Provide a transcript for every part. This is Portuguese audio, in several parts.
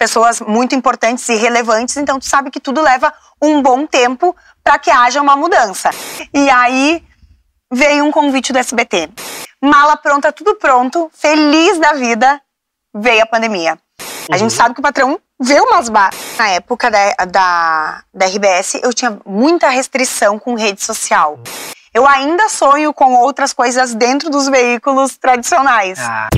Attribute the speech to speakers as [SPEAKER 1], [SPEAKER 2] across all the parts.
[SPEAKER 1] pessoas muito importantes e relevantes, então tu sabe que tudo leva um bom tempo para que haja uma mudança. E aí veio um convite do SBT. Mala pronta, tudo pronto, feliz da vida, veio a pandemia. A gente uhum. sabe que o patrão vê umas barras. Na época da, da, da RBS, eu tinha muita restrição com rede social. Eu ainda sonho com outras coisas dentro dos veículos tradicionais. Ah.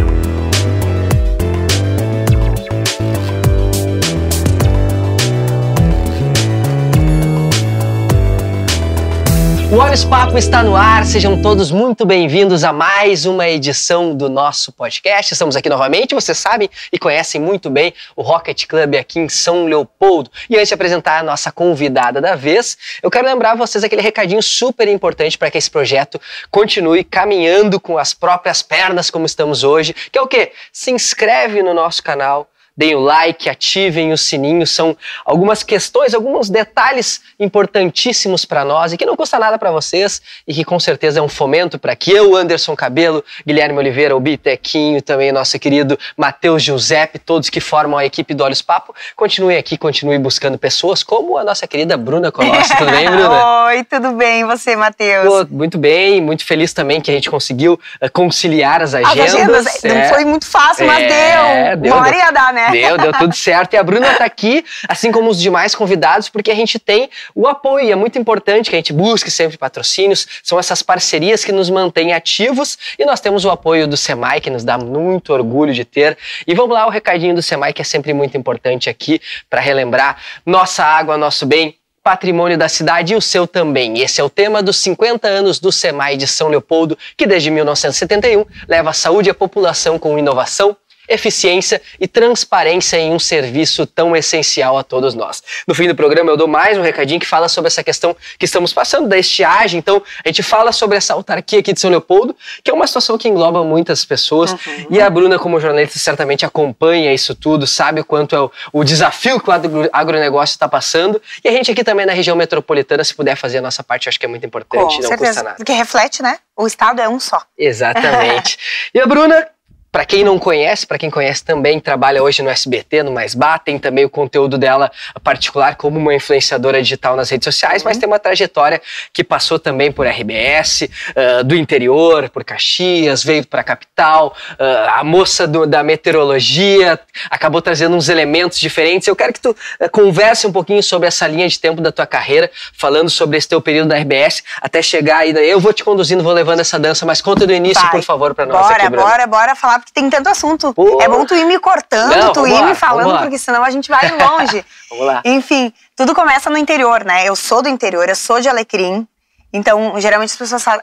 [SPEAKER 2] O Olhos Papo está no ar, sejam todos muito bem-vindos a mais uma edição do nosso podcast. Estamos aqui novamente, vocês sabem e conhecem muito bem o Rocket Club aqui em São Leopoldo. E antes de apresentar a nossa convidada da vez, eu quero lembrar vocês aquele recadinho super importante para que esse projeto continue caminhando com as próprias pernas como estamos hoje, que é o quê? Se inscreve no nosso canal, deem o like, ativem o sininho. São algumas questões, alguns detalhes importantíssimos para nós e que não custa nada para vocês e que com certeza é um fomento para que eu, Anderson Cabelo, Guilherme Oliveira, o Bitequinho, também nosso querido Matheus Giuseppe, todos que formam a equipe do Olhos Papo, continuem aqui, continuem buscando pessoas como a nossa querida Bruna Colossi. Tudo bem, Bruna?
[SPEAKER 1] Oi, tudo bem? Você, Matheus?
[SPEAKER 2] Muito bem, muito feliz também que a gente conseguiu uh, conciliar as agendas. As agendas,
[SPEAKER 1] é. não foi muito fácil, mas é, deu. deu. Uma hora ia dar, né?
[SPEAKER 2] Né? Deu, deu tudo certo. E a Bruna está aqui, assim como os demais convidados, porque a gente tem o apoio. E é muito importante que a gente busque sempre patrocínios. São essas parcerias que nos mantêm ativos. E nós temos o apoio do SEMAI, que nos dá muito orgulho de ter. E vamos lá, o recadinho do SEMAI, que é sempre muito importante aqui, para relembrar nossa água, nosso bem patrimônio da cidade e o seu também. Esse é o tema dos 50 anos do SEMAI de São Leopoldo, que desde 1971 leva a saúde à população com inovação, eficiência e transparência em um serviço tão essencial a todos nós. No fim do programa eu dou mais um recadinho que fala sobre essa questão que estamos passando da estiagem. Então a gente fala sobre essa autarquia aqui de São Leopoldo, que é uma situação que engloba muitas pessoas. Uhum. E a Bruna, como jornalista, certamente acompanha isso tudo, sabe o quanto é o, o desafio que o agronegócio está passando. E a gente aqui também na região metropolitana, se puder fazer a nossa parte, acho que é muito importante. Com não certeza. custa nada.
[SPEAKER 1] Porque reflete, né? O estado é um só.
[SPEAKER 2] Exatamente. e a Bruna, para quem não conhece, para quem conhece também, trabalha hoje no SBT, no Mais Bá, tem também o conteúdo dela particular como uma influenciadora digital nas redes sociais, uhum. mas tem uma trajetória que passou também por RBS, uh, do interior, por Caxias, veio para a capital, uh, a moça do, da meteorologia, acabou trazendo uns elementos diferentes. Eu quero que tu uh, converse um pouquinho sobre essa linha de tempo da tua carreira, falando sobre esse teu período da RBS, até chegar aí. Eu vou te conduzindo, vou levando essa dança, mas conta do início, Vai. por favor, para nós
[SPEAKER 1] bora,
[SPEAKER 2] aqui,
[SPEAKER 1] Bora, bora, bora falar porque tem tanto assunto. Pô. É bom tu ir me cortando, Não, tu ir lá, me falando, porque senão a gente vai longe.
[SPEAKER 2] vamos lá.
[SPEAKER 1] Enfim, tudo começa no interior, né? Eu sou do interior, eu sou de Alecrim. Então, geralmente as pessoas falam,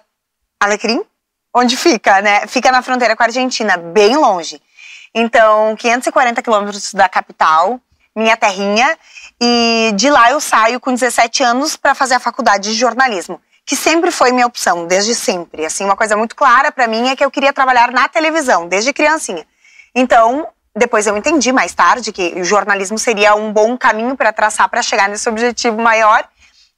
[SPEAKER 1] Alecrim? Onde fica, né? Fica na fronteira com a Argentina, bem longe. Então, 540 quilômetros da capital, minha terrinha. E de lá eu saio com 17 anos para fazer a faculdade de jornalismo que sempre foi minha opção, desde sempre. Assim, uma coisa muito clara para mim é que eu queria trabalhar na televisão, desde criancinha. Então, depois eu entendi mais tarde que o jornalismo seria um bom caminho para traçar para chegar nesse objetivo maior.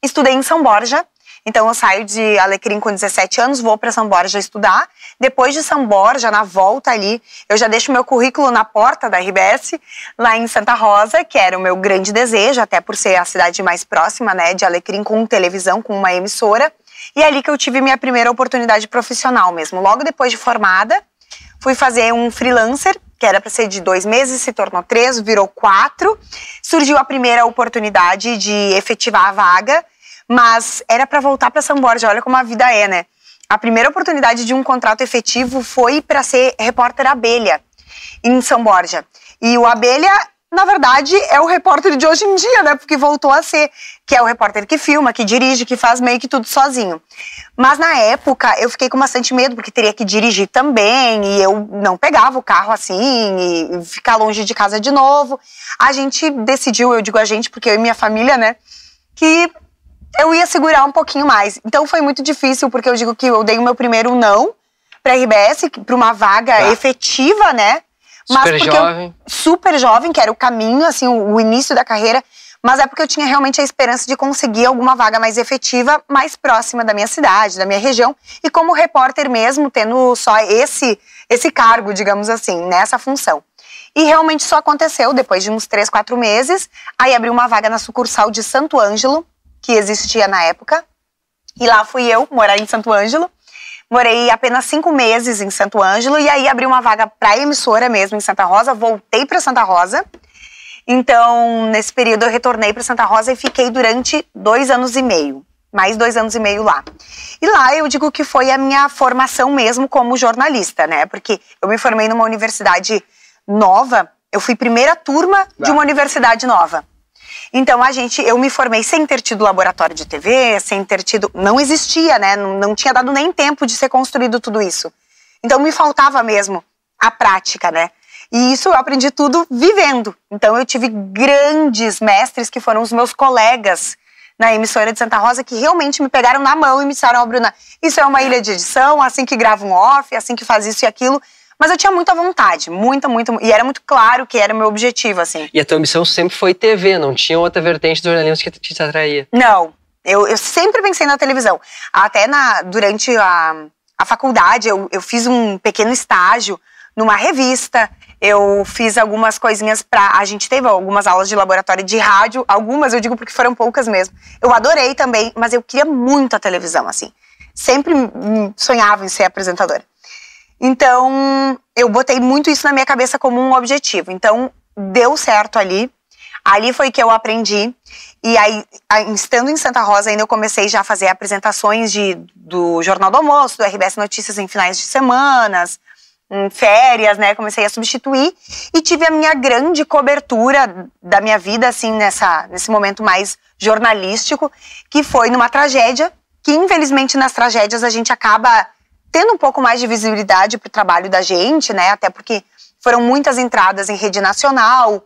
[SPEAKER 1] Estudei em São Borja, então eu saio de Alecrim com 17 anos, vou para São Borja estudar. Depois de São Borja, na volta ali, eu já deixo meu currículo na porta da RBS, lá em Santa Rosa, que era o meu grande desejo, até por ser a cidade mais próxima, né, de Alecrim com televisão, com uma emissora. E é ali que eu tive minha primeira oportunidade profissional mesmo. Logo depois de formada, fui fazer um freelancer, que era para ser de dois meses, se tornou três, virou quatro. Surgiu a primeira oportunidade de efetivar a vaga, mas era para voltar para São Borja. Olha como a vida é, né? A primeira oportunidade de um contrato efetivo foi para ser repórter abelha em São Borja. E o abelha na verdade, é o repórter de hoje em dia, né? Porque voltou a ser, que é o repórter que filma, que dirige, que faz meio que tudo sozinho. Mas na época eu fiquei com bastante medo, porque teria que dirigir também, e eu não pegava o carro assim, e ficar longe de casa de novo. A gente decidiu, eu digo a gente, porque eu e minha família, né? Que eu ia segurar um pouquinho mais. Então foi muito difícil, porque eu digo que eu dei o meu primeiro não para RBS, para uma vaga tá. efetiva, né?
[SPEAKER 2] Mas super jovem.
[SPEAKER 1] Eu, super jovem, que era o caminho, assim, o, o início da carreira. Mas é porque eu tinha realmente a esperança de conseguir alguma vaga mais efetiva, mais próxima da minha cidade, da minha região. E como repórter mesmo, tendo só esse, esse cargo, digamos assim, nessa função. E realmente só aconteceu depois de uns três, quatro meses. Aí abriu uma vaga na sucursal de Santo Ângelo, que existia na época. E lá fui eu morar em Santo Ângelo. Morei apenas cinco meses em Santo Ângelo e aí abri uma vaga para emissora mesmo em Santa Rosa. Voltei para Santa Rosa. Então, nesse período, eu retornei para Santa Rosa e fiquei durante dois anos e meio. Mais dois anos e meio lá. E lá eu digo que foi a minha formação mesmo como jornalista, né? Porque eu me formei numa universidade nova. Eu fui primeira turma de uma universidade nova. Então a gente, eu me formei sem ter tido laboratório de TV, sem ter tido, não existia, né? Não, não tinha dado nem tempo de ser construído tudo isso. Então me faltava mesmo a prática, né? E isso eu aprendi tudo vivendo. Então eu tive grandes mestres que foram os meus colegas na emissora de Santa Rosa que realmente me pegaram na mão e me disseram, oh, Bruna, isso é uma ilha de edição, assim que grava um off, assim que faz isso e aquilo. Mas eu tinha muita vontade, muita, muita. E era muito claro que era o meu objetivo, assim.
[SPEAKER 2] E a tua missão sempre foi TV, não tinha outra vertente do jornalismo que te atraía?
[SPEAKER 1] Não. Eu, eu sempre pensei na televisão. Até na, durante a, a faculdade, eu, eu fiz um pequeno estágio numa revista. Eu fiz algumas coisinhas pra. A gente teve algumas aulas de laboratório de rádio, algumas eu digo porque foram poucas mesmo. Eu adorei também, mas eu queria muito a televisão, assim. Sempre sonhava em ser apresentadora. Então, eu botei muito isso na minha cabeça como um objetivo. Então, deu certo ali. Ali foi que eu aprendi. E aí, estando em Santa Rosa, ainda eu comecei já a fazer apresentações de, do Jornal do Almoço, do RBS Notícias em finais de semanas, em férias, né? Comecei a substituir e tive a minha grande cobertura da minha vida, assim, nessa, nesse momento mais jornalístico, que foi numa tragédia, que infelizmente nas tragédias a gente acaba tendo um pouco mais de visibilidade para o trabalho da gente, né? Até porque foram muitas entradas em rede nacional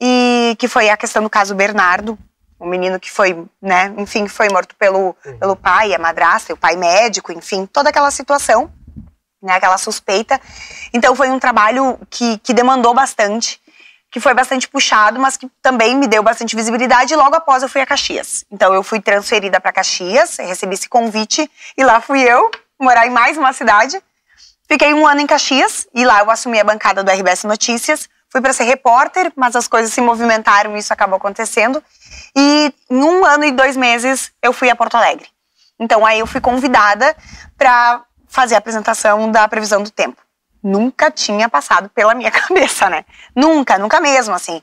[SPEAKER 1] e que foi a questão do caso Bernardo, o menino que foi, né? Enfim, foi morto pelo, uhum. pelo pai, a madrasta, o pai médico, enfim, toda aquela situação, né? Aquela suspeita. Então foi um trabalho que, que demandou bastante que foi bastante puxado, mas que também me deu bastante visibilidade. E logo após eu fui a Caxias. Então eu fui transferida para Caxias, recebi esse convite e lá fui eu morar em mais uma cidade. Fiquei um ano em Caxias e lá eu assumi a bancada do RBS Notícias. Fui para ser repórter, mas as coisas se movimentaram e isso acabou acontecendo. E em um ano e dois meses eu fui a Porto Alegre. Então aí eu fui convidada para fazer a apresentação da previsão do tempo. Nunca tinha passado pela minha cabeça, né? Nunca, nunca mesmo, assim.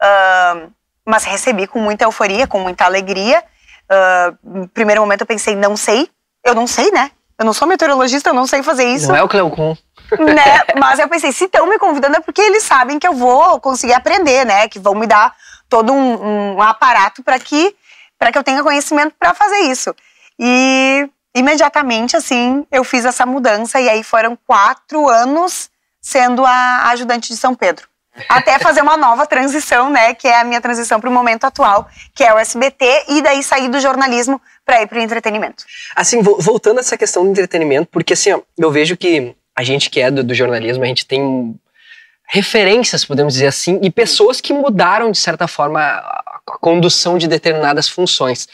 [SPEAKER 1] Uh, mas recebi com muita euforia, com muita alegria. Uh, no primeiro momento eu pensei, não sei, eu não sei, né? Eu não sou meteorologista, eu não sei fazer isso.
[SPEAKER 2] Não é o Cleocum.
[SPEAKER 1] Né? Mas eu pensei, se estão me convidando é porque eles sabem que eu vou conseguir aprender, né? Que vão me dar todo um, um aparato para que, para que eu tenha conhecimento para fazer isso. E imediatamente, assim, eu fiz essa mudança e aí foram quatro anos sendo a ajudante de São Pedro até fazer uma nova transição, né, que é a minha transição para o momento atual, que é o SBT, e daí sair do jornalismo para ir para o entretenimento.
[SPEAKER 2] Assim, voltando a essa questão do entretenimento, porque assim, ó, eu vejo que a gente que é do, do jornalismo, a gente tem referências, podemos dizer assim, e pessoas que mudaram, de certa forma, a condução de determinadas funções.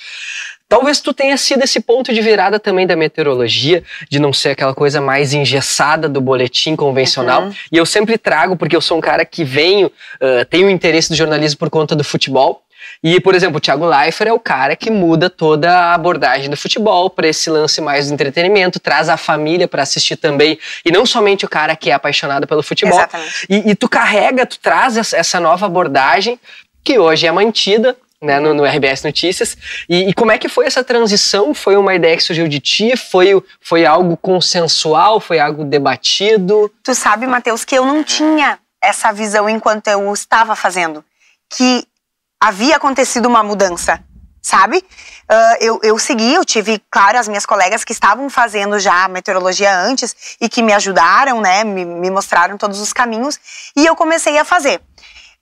[SPEAKER 2] Talvez tu tenha sido esse ponto de virada também da meteorologia, de não ser aquela coisa mais engessada do boletim convencional. Uhum. E eu sempre trago, porque eu sou um cara que venho, uh, tenho interesse do jornalismo por conta do futebol. E, por exemplo, o Thiago Leifert é o cara que muda toda a abordagem do futebol para esse lance mais do entretenimento, traz a família para assistir também, e não somente o cara que é apaixonado pelo futebol.
[SPEAKER 1] Exatamente.
[SPEAKER 2] E, e tu carrega, tu traz essa nova abordagem que hoje é mantida né, no, no, RBS Notícias. E, e, como é que foi essa transição? Foi uma ideia que surgiu de ti? Foi, foi algo consensual? Foi algo debatido?
[SPEAKER 1] Tu sabe, Matheus, que eu não tinha essa visão enquanto eu estava fazendo. Que havia acontecido uma mudança, sabe? Uh, eu, eu segui, eu tive, claro, as minhas colegas que estavam fazendo já meteorologia antes e que me ajudaram, né? Me, me mostraram todos os caminhos. E eu comecei a fazer.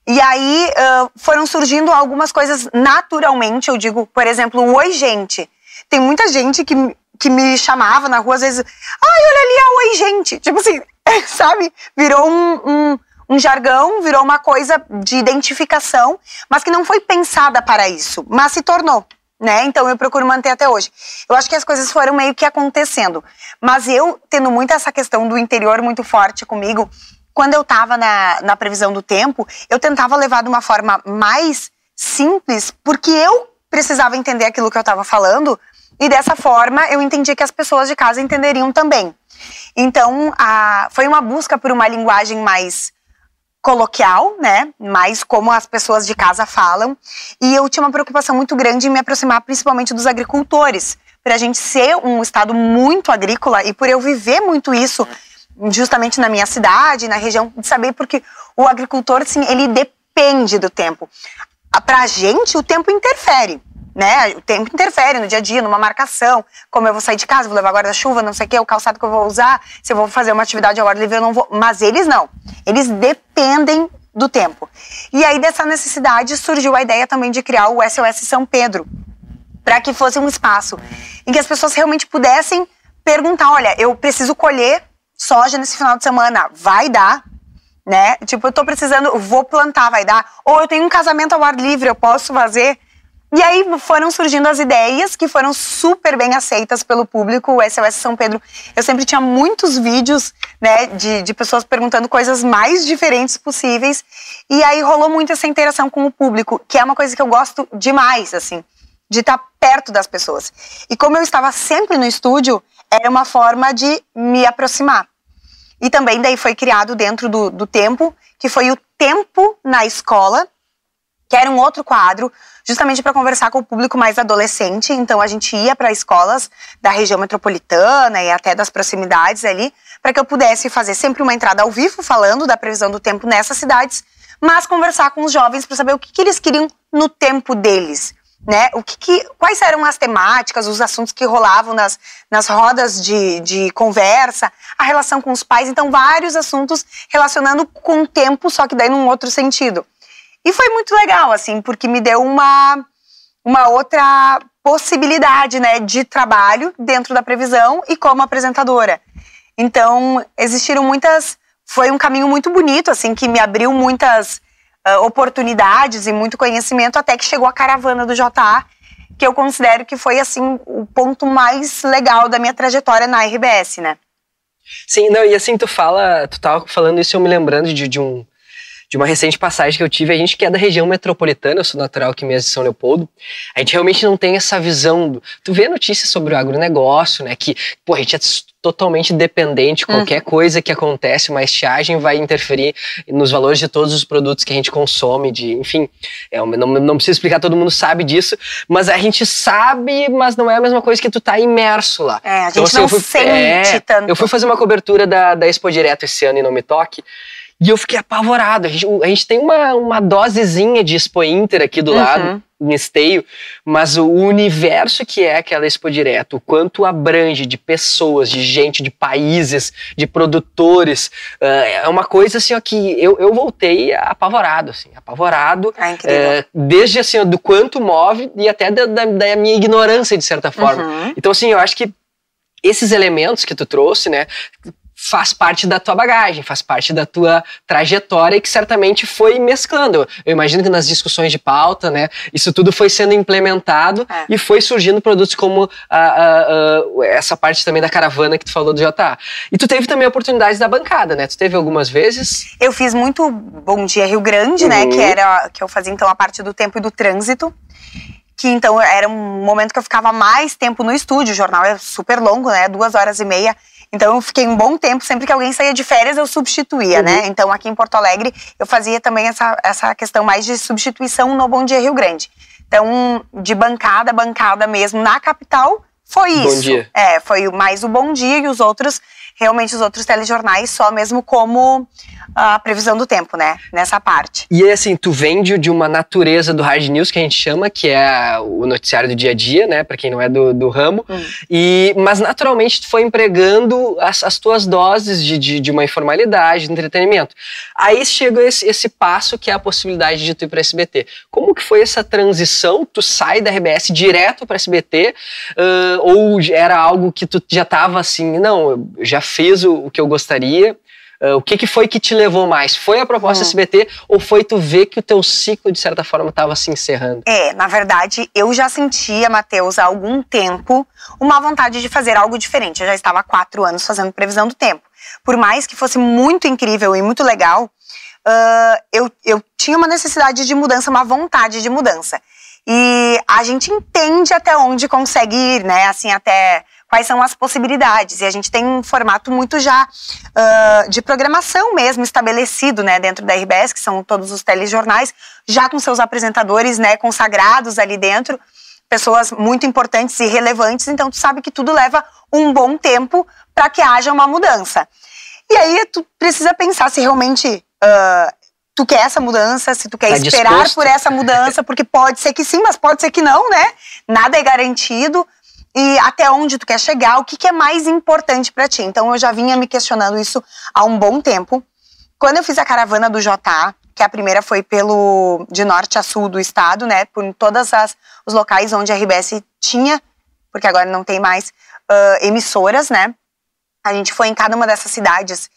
[SPEAKER 1] E aí uh, foram surgindo algumas coisas naturalmente. Eu digo, por exemplo, Oi Gente. Tem muita gente que, que me chamava na rua, às vezes, ai, olha ali a Oi Gente. Tipo assim, sabe? Virou um, um, um jargão, virou uma coisa de identificação, mas que não foi pensada para isso, mas se tornou. Né? Então eu procuro manter até hoje. Eu acho que as coisas foram meio que acontecendo. Mas eu, tendo muito essa questão do interior muito forte comigo, quando eu estava na, na previsão do tempo, eu tentava levar de uma forma mais simples, porque eu precisava entender aquilo que eu estava falando, e dessa forma eu entendi que as pessoas de casa entenderiam também. Então, a, foi uma busca por uma linguagem mais coloquial, né? Mais como as pessoas de casa falam. E eu tinha uma preocupação muito grande em me aproximar principalmente dos agricultores. Para a gente ser um estado muito agrícola e por eu viver muito isso justamente na minha cidade, na região, de saber porque o agricultor, sim, ele depende do tempo. Para a gente, o tempo interfere né? O tempo interfere no dia a dia, numa marcação, como eu vou sair de casa, vou levar guarda-chuva, não sei o que, o calçado que eu vou usar, se eu vou fazer uma atividade ao ar livre, eu não vou. Mas eles não. Eles dependem do tempo. E aí, dessa necessidade, surgiu a ideia também de criar o SOS São Pedro, para que fosse um espaço em que as pessoas realmente pudessem perguntar: olha, eu preciso colher soja nesse final de semana, vai dar? Né? Tipo, eu tô precisando, vou plantar, vai dar? Ou eu tenho um casamento ao ar livre, eu posso fazer? E aí foram surgindo as ideias que foram super bem aceitas pelo público. O SOS São Pedro, eu sempre tinha muitos vídeos, né, de, de pessoas perguntando coisas mais diferentes possíveis. E aí rolou muito essa interação com o público, que é uma coisa que eu gosto demais, assim, de estar perto das pessoas. E como eu estava sempre no estúdio, era uma forma de me aproximar. E também daí foi criado dentro do, do tempo, que foi o Tempo na Escola, que era um outro quadro justamente para conversar com o público mais adolescente. Então a gente ia para escolas da região metropolitana e até das proximidades ali, para que eu pudesse fazer sempre uma entrada ao vivo falando da previsão do tempo nessas cidades, mas conversar com os jovens para saber o que, que, eles queriam no tempo deles. Né? O que, que, quais eram as temáticas, os assuntos que rolavam nas, nas rodas de, de conversa, a relação com os pais, então vários assuntos relacionando com o tempo, só que daí num outro sentido. E foi muito legal, assim, porque me deu uma, uma outra possibilidade, né, de trabalho dentro da previsão e como apresentadora. Então, existiram muitas. Foi um caminho muito bonito, assim, que me abriu muitas uh, oportunidades e muito conhecimento, até que chegou a caravana do JA, que eu considero que foi, assim, o ponto mais legal da minha trajetória na RBS, né?
[SPEAKER 2] Sim, não, e assim, tu fala, tu tava falando isso, eu me lembrando de, de um de uma recente passagem que eu tive. A gente que é da região metropolitana, eu sou natural aqui mesmo de São Leopoldo, a gente realmente não tem essa visão. Do, tu vê notícias sobre o agronegócio, né? Que, pô, a gente é totalmente dependente, qualquer uhum. coisa que acontece, uma estiagem vai interferir nos valores de todos os produtos que a gente consome, de, enfim, é, não, não preciso explicar, todo mundo sabe disso, mas a gente sabe, mas não é a mesma coisa que tu tá imerso lá.
[SPEAKER 1] É, a então, gente então, assim, não fui, sente é, tanto.
[SPEAKER 2] Eu fui fazer uma cobertura da, da Expo Direto esse ano e Não Me Toque, e eu fiquei apavorado. A gente, a gente tem uma, uma dosezinha de Expo Inter aqui do uhum. lado, em esteio, mas o universo que é aquela Expo Direto, o quanto abrange de pessoas, de gente, de países, de produtores, uh, é uma coisa assim ó, que eu, eu voltei apavorado, assim, apavorado.
[SPEAKER 1] Ah, uh,
[SPEAKER 2] desde assim, ó, do quanto move e até da, da, da minha ignorância, de certa forma. Uhum. Então, assim, eu acho que esses elementos que tu trouxe, né, faz parte da tua bagagem, faz parte da tua trajetória e que certamente foi mesclando. Eu imagino que nas discussões de pauta, né, isso tudo foi sendo implementado é. e foi surgindo produtos como a, a, a, essa parte também da caravana que tu falou do JA. E tu teve também oportunidades da bancada, né? Tu teve algumas vezes?
[SPEAKER 1] Eu fiz muito Bom Dia Rio Grande, uhum. né, que uhum. era que eu fazia então a parte do tempo e do trânsito que então era um momento que eu ficava mais tempo no estúdio, o jornal é super longo, né, duas horas e meia, então eu fiquei um bom tempo, sempre que alguém saía de férias eu substituía, né? uhum. né? Então aqui em Porto Alegre eu fazia também essa, essa questão mais de substituição no Bom Dia Rio Grande. Então, de bancada, bancada mesmo na capital, foi isso.
[SPEAKER 2] Bom dia.
[SPEAKER 1] É, foi mais o Bom Dia e os outros realmente os outros telejornais só mesmo como a previsão do tempo, né? Nessa parte.
[SPEAKER 2] E assim, tu vende de uma natureza do hard news que a gente chama, que é o noticiário do dia a dia, né? Para quem não é do, do ramo. Hum. E, mas naturalmente tu foi empregando as, as tuas doses de, de, de, uma informalidade, de entretenimento. Aí chega esse, esse passo que é a possibilidade de tu ir para SBT. Como que foi essa transição? Tu sai da RBS direto para SBT? Uh, ou era algo que tu já tava assim, não, já fiz o, o que eu gostaria, Uh, o que, que foi que te levou mais? Foi a proposta hum. SBT ou foi tu ver que o teu ciclo, de certa forma, estava se encerrando?
[SPEAKER 1] É, na verdade, eu já sentia, Matheus, há algum tempo, uma vontade de fazer algo diferente. Eu já estava há quatro anos fazendo previsão do tempo. Por mais que fosse muito incrível e muito legal, uh, eu, eu tinha uma necessidade de mudança, uma vontade de mudança. E a gente entende até onde consegue ir, né? Assim, até quais são as possibilidades. E a gente tem um formato muito já uh, de programação mesmo estabelecido, né? Dentro da RBS, que são todos os telejornais, já com seus apresentadores, né? Consagrados ali dentro, pessoas muito importantes e relevantes. Então, tu sabe que tudo leva um bom tempo para que haja uma mudança. E aí, tu precisa pensar se realmente uh, tu quer essa mudança, se tu quer tá esperar disposto. por essa mudança, porque pode ser que sim, mas pode ser que não, né? Nada é garantido. E até onde tu quer chegar, o que, que é mais importante para ti. Então eu já vinha me questionando isso há um bom tempo. Quando eu fiz a caravana do JA, que a primeira foi pelo de norte a sul do estado, né? Por todas os locais onde a RBS tinha, porque agora não tem mais, uh, emissoras, né? A gente foi em cada uma dessas cidades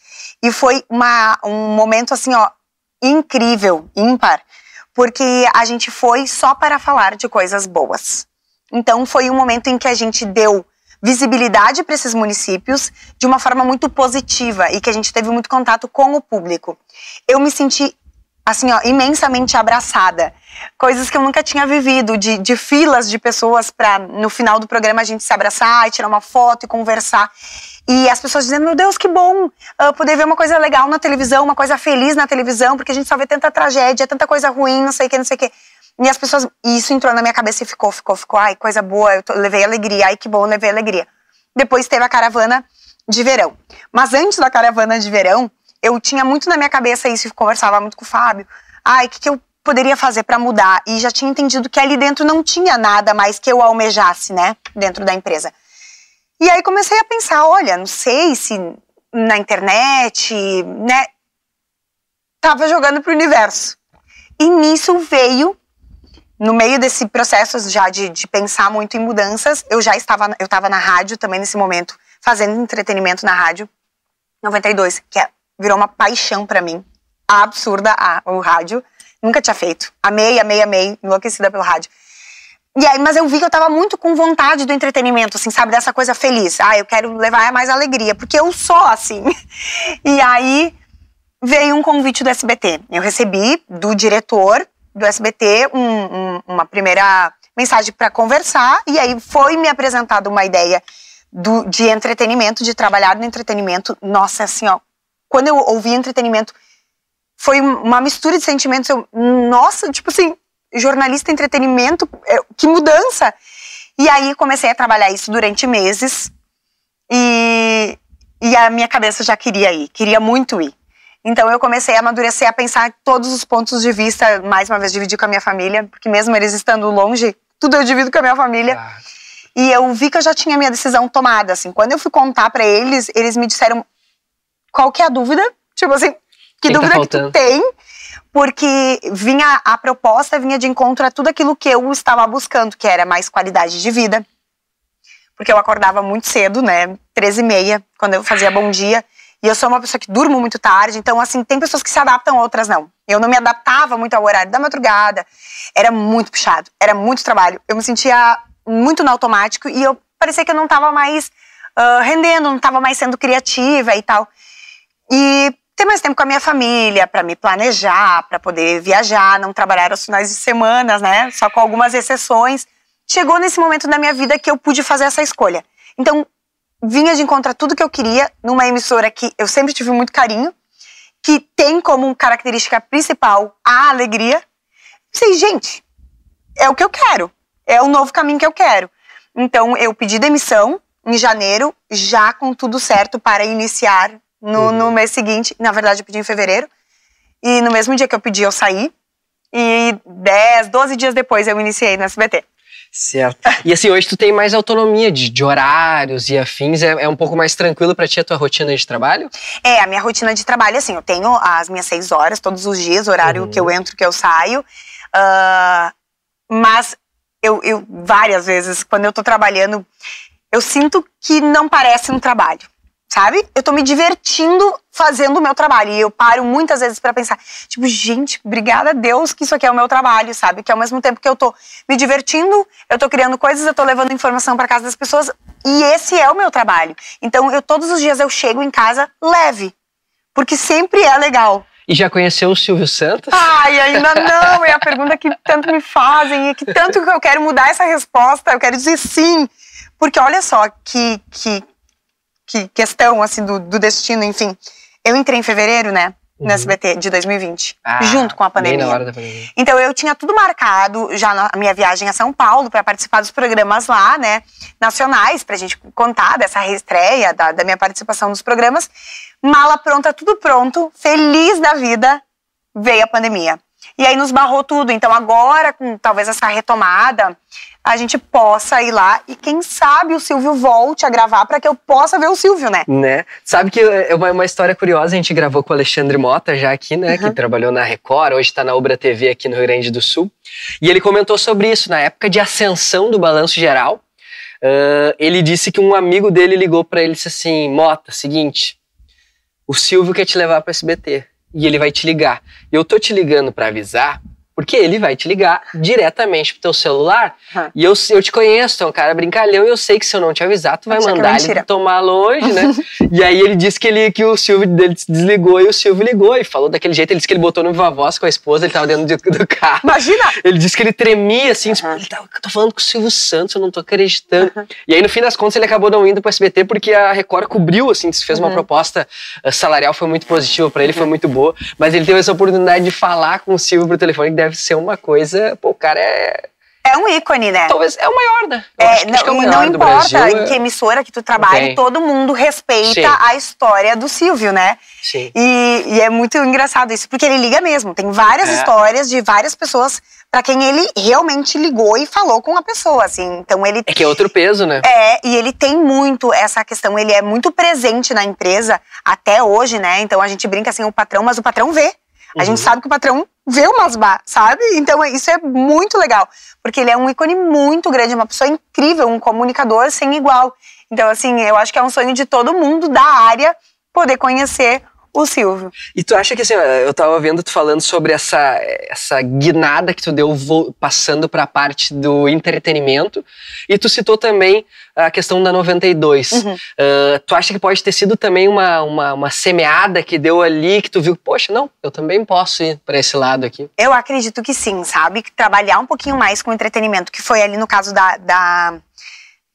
[SPEAKER 1] e foi uma, um momento assim, ó, incrível, ímpar, porque a gente foi só para falar de coisas boas. Então foi um momento em que a gente deu visibilidade para esses municípios de uma forma muito positiva e que a gente teve muito contato com o público. Eu me senti assim, ó, imensamente abraçada. Coisas que eu nunca tinha vivido, de, de filas de pessoas para no final do programa a gente se abraçar e tirar uma foto e conversar. E as pessoas dizendo, meu Deus, que bom uh, poder ver uma coisa legal na televisão, uma coisa feliz na televisão, porque a gente só vê tanta tragédia, tanta coisa ruim, não sei o que, não sei o que. E as pessoas, isso entrou na minha cabeça e ficou, ficou, ficou, ai, coisa boa, eu, levei alegria, ai, que bom, levei alegria. Depois teve a caravana de verão. Mas antes da caravana de verão, eu tinha muito na minha cabeça isso, e conversava muito com o Fábio. Ai, o que, que eu poderia fazer para mudar? E já tinha entendido que ali dentro não tinha nada mais que eu almejasse, né, dentro da empresa. E aí comecei a pensar, olha, não sei se na internet, né, tava jogando pro universo. E nisso veio, no meio desse processo já de, de pensar muito em mudanças, eu já estava, eu estava na rádio também nesse momento, fazendo entretenimento na rádio, 92, que é, virou uma paixão para mim, absurda a, o rádio, nunca tinha feito, amei, amei, amei, enlouquecida pelo rádio. E aí, mas eu vi que eu tava muito com vontade do entretenimento, assim, sabe? Dessa coisa feliz. Ah, eu quero levar mais alegria, porque eu sou assim. E aí veio um convite do SBT. Eu recebi do diretor do SBT um, um, uma primeira mensagem para conversar, e aí foi me apresentada uma ideia do, de entretenimento, de trabalhar no entretenimento. Nossa, assim, ó, quando eu ouvi entretenimento, foi uma mistura de sentimentos. Eu, nossa, tipo assim, jornalista entretenimento, é, que mudança! E aí comecei a trabalhar isso durante meses e, e a minha cabeça já queria ir, queria muito ir. Então eu comecei a amadurecer, a pensar todos os pontos de vista, mais uma vez dividir com a minha família, porque mesmo eles estando longe, tudo eu divido com a minha família. Ah. E eu vi que eu já tinha minha decisão tomada, assim. Quando eu fui contar para eles, eles me disseram qual que é a dúvida? Tipo assim, que Quem tá dúvida tá que tu tem? porque vinha a proposta vinha de encontro a tudo aquilo que eu estava buscando, que era mais qualidade de vida. Porque eu acordava muito cedo, né, 13 e meia, quando eu fazia bom dia, e eu sou uma pessoa que durmo muito tarde, então assim, tem pessoas que se adaptam, outras não. Eu não me adaptava muito ao horário da madrugada, era muito puxado, era muito trabalho. Eu me sentia muito no automático e eu parecia que eu não estava mais uh, rendendo, não estava mais sendo criativa e tal. E ter mais tempo com a minha família, para me planejar, para poder viajar, não trabalhar aos finais de semana, né? Só com algumas exceções. Chegou nesse momento da minha vida que eu pude fazer essa escolha. Então, vinha de encontrar tudo que eu queria numa emissora que eu sempre tive muito carinho, que tem como característica principal a alegria. Sei, gente, é o que eu quero. É o novo caminho que eu quero. Então, eu pedi demissão em janeiro, já com tudo certo para iniciar no, uhum. no mês seguinte, na verdade eu pedi em fevereiro, e no mesmo dia que eu pedi eu saí, e 10, 12 dias depois eu iniciei no SBT.
[SPEAKER 2] Certo. E assim, hoje tu tem mais autonomia de, de horários e afins, é, é um pouco mais tranquilo para ti a tua rotina de trabalho?
[SPEAKER 1] É, a minha rotina de trabalho, assim, eu tenho as minhas seis horas todos os dias, horário uhum. que eu entro, que eu saio, uh, mas eu, eu, várias vezes, quando eu tô trabalhando, eu sinto que não parece um trabalho sabe? Eu tô me divertindo fazendo o meu trabalho. E eu paro muitas vezes para pensar, tipo, gente, obrigada a Deus que isso aqui é o meu trabalho, sabe? Que ao mesmo tempo que eu tô me divertindo, eu tô criando coisas, eu tô levando informação para casa das pessoas, e esse é o meu trabalho. Então, eu todos os dias eu chego em casa leve, porque sempre é legal.
[SPEAKER 2] E já conheceu o Silvio Santos?
[SPEAKER 1] Ai, ainda não. É a pergunta que tanto me fazem e que tanto que eu quero mudar essa resposta. Eu quero dizer sim. Porque olha só que, que, que questão, assim, do, do destino, enfim. Eu entrei em fevereiro, né? no uhum. SBT de 2020, ah, junto com a pandemia.
[SPEAKER 2] Bem na hora da pandemia.
[SPEAKER 1] Então eu tinha tudo marcado já na minha viagem a São Paulo para participar dos programas lá, né, nacionais, pra gente contar dessa reestreia, da, da minha participação nos programas. Mala pronta, tudo pronto, feliz da vida, veio a pandemia. E aí nos barrou tudo. Então agora, com talvez essa retomada, a gente possa ir lá e quem sabe o Silvio volte a gravar para que eu possa ver o Silvio, né?
[SPEAKER 2] Né? Sabe que é uma, uma história curiosa, a gente gravou com o Alexandre Mota já aqui, né? Uhum. Que trabalhou na Record, hoje está na Ubra TV aqui no Rio Grande do Sul. E ele comentou sobre isso na época de ascensão do Balanço Geral. Uh, ele disse que um amigo dele ligou para ele e disse assim: Mota, seguinte, o Silvio quer te levar para SBT e ele vai te ligar. Eu tô te ligando para avisar porque ele vai te ligar diretamente pro teu celular. Uhum. E eu, eu te conheço, tu é um cara brincalhão e eu sei que se eu não te avisar, tu vai mandar ele tomar longe, né? e aí ele disse que, ele, que o Silvio dele desligou e o Silvio ligou e falou daquele jeito. Ele disse que ele botou no viva voz com a esposa, ele tava dentro do, carro.
[SPEAKER 1] Imagina!
[SPEAKER 2] Ele disse que ele tremia assim, uhum. ele tava, eu tô falando com o Silvio Santos, eu não tô acreditando. Uhum. E aí no fim das contas ele acabou não indo pro SBT porque a Record cobriu, assim, fez uma proposta uh, salarial, foi muito positiva para ele, foi muito boa. Mas ele teve essa oportunidade de falar com o Silvio pro telefone, que deve ser uma coisa. Pô, o cara é.
[SPEAKER 1] É um ícone, né?
[SPEAKER 2] Talvez é o maior, né?
[SPEAKER 1] Eu é, não, é o maior não importa Brasil, em que emissora que tu trabalha, todo mundo respeita Sim. a história do Silvio, né?
[SPEAKER 2] Sim.
[SPEAKER 1] E, e, é muito engraçado isso, porque ele liga mesmo. Tem várias é. histórias de várias pessoas para quem ele realmente ligou e falou com a pessoa, assim. Então ele
[SPEAKER 2] É que é outro peso, né?
[SPEAKER 1] É, e ele tem muito essa questão, ele é muito presente na empresa até hoje, né? Então a gente brinca assim o patrão, mas o patrão vê. A gente uhum. sabe que o patrão vê o Masbá, sabe? Então isso é muito legal, porque ele é um ícone muito grande, uma pessoa incrível, um comunicador sem igual. Então, assim, eu acho que é um sonho de todo mundo da área poder conhecer o Silvio.
[SPEAKER 2] E tu acha que assim, eu tava vendo tu falando sobre essa, essa guinada que tu deu passando para a parte do entretenimento e tu citou também a questão da 92. Uhum. Uh, tu acha que pode ter sido também uma, uma, uma, semeada que deu ali que tu viu, poxa, não, eu também posso ir para esse lado aqui?
[SPEAKER 1] Eu acredito que sim, sabe? Trabalhar um pouquinho mais com entretenimento, que foi ali no caso da, da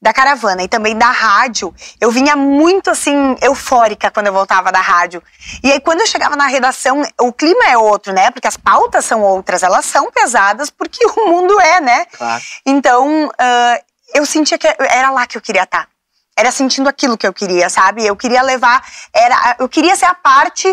[SPEAKER 1] da caravana e também da rádio, eu vinha muito assim eufórica quando eu voltava da rádio. E aí quando eu chegava na redação, o clima é outro, né? Porque as pautas são outras, elas são pesadas porque o mundo é, né?
[SPEAKER 2] Claro.
[SPEAKER 1] Então uh, eu sentia que era lá que eu queria estar. Era sentindo aquilo que eu queria, sabe? Eu queria levar, era, eu queria ser a parte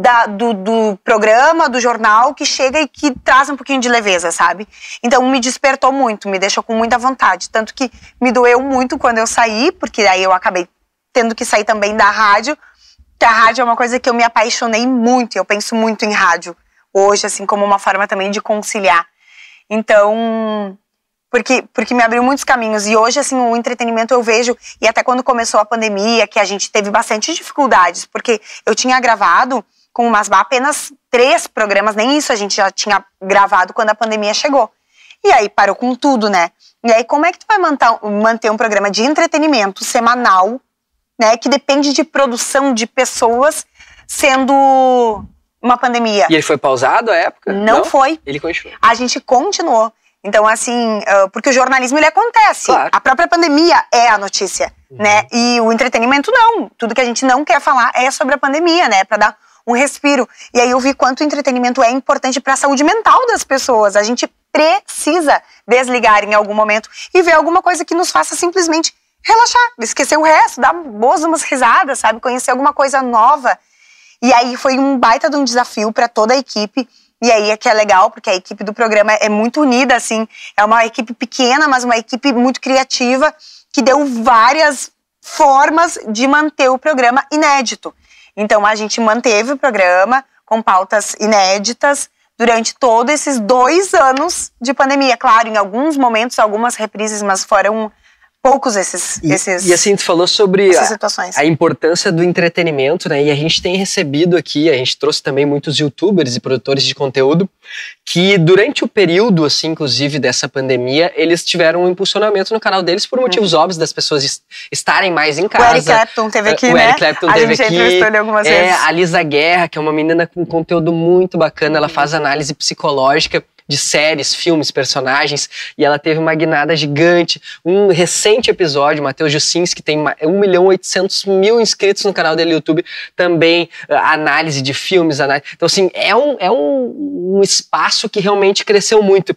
[SPEAKER 1] da, do, do, programa, do jornal, que chega e que traz um pouquinho de leveza, sabe? Então me despertou muito, me deixou com muita vontade. Tanto que me doeu muito quando eu saí, porque aí eu acabei tendo que sair também da rádio. Que a rádio é uma coisa que eu me apaixonei muito, eu penso muito em rádio hoje, assim, como uma forma também de conciliar. Então, porque, porque me abriu muitos caminhos. E hoje, assim, o entretenimento eu vejo, e até quando começou a pandemia, que a gente teve bastante dificuldades, porque eu tinha gravado com o Masbá apenas três programas, nem isso a gente já tinha gravado quando a pandemia chegou. E aí parou com tudo, né? E aí como é que tu vai manter um programa de entretenimento semanal, né, que depende de produção de pessoas, sendo uma pandemia?
[SPEAKER 2] E ele foi pausado a época?
[SPEAKER 1] Não, Não? foi.
[SPEAKER 2] Ele continuou.
[SPEAKER 1] A gente continuou. Então, assim, porque o jornalismo ele acontece.
[SPEAKER 2] Claro.
[SPEAKER 1] A própria pandemia é a notícia, uhum. né? E o entretenimento não. Tudo que a gente não quer falar é sobre a pandemia, né? Para dar um respiro. E aí eu vi quanto entretenimento é importante para a saúde mental das pessoas. A gente precisa desligar em algum momento e ver alguma coisa que nos faça simplesmente relaxar, esquecer o resto, dar boas umas risadas, sabe? Conhecer alguma coisa nova. E aí foi um baita de um desafio para toda a equipe. E aí é que é legal, porque a equipe do programa é muito unida, assim. É uma equipe pequena, mas uma equipe muito criativa, que deu várias formas de manter o programa inédito. Então a gente manteve o programa com pautas inéditas durante todos esses dois anos de pandemia. Claro, em alguns momentos, algumas reprises, mas foram poucos esses,
[SPEAKER 2] e,
[SPEAKER 1] esses
[SPEAKER 2] e assim tu falou sobre
[SPEAKER 1] a,
[SPEAKER 2] a, importância do entretenimento, né? E a gente tem recebido aqui, a gente trouxe também muitos YouTubers e produtores de conteúdo que durante o período, assim, inclusive dessa pandemia, eles tiveram um impulsionamento no canal deles por motivos uhum. óbvios das pessoas estarem mais em casa. O
[SPEAKER 1] Eric Clapton teve aqui,
[SPEAKER 2] o
[SPEAKER 1] né?
[SPEAKER 2] Eric Clapton
[SPEAKER 1] a
[SPEAKER 2] teve
[SPEAKER 1] gente
[SPEAKER 2] aqui.
[SPEAKER 1] Ele algumas
[SPEAKER 2] é,
[SPEAKER 1] vezes.
[SPEAKER 2] a Lisa Guerra, que é uma menina com conteúdo muito bacana, ela faz análise psicológica de séries, filmes, personagens, e ela teve uma guinada gigante. Um recente episódio, Matheus Jussins, que tem 1 milhão 800 mil inscritos no canal dele no YouTube, também uh, análise de filmes. Análise. Então, assim, é um, é um, um espaço que realmente cresceu muito.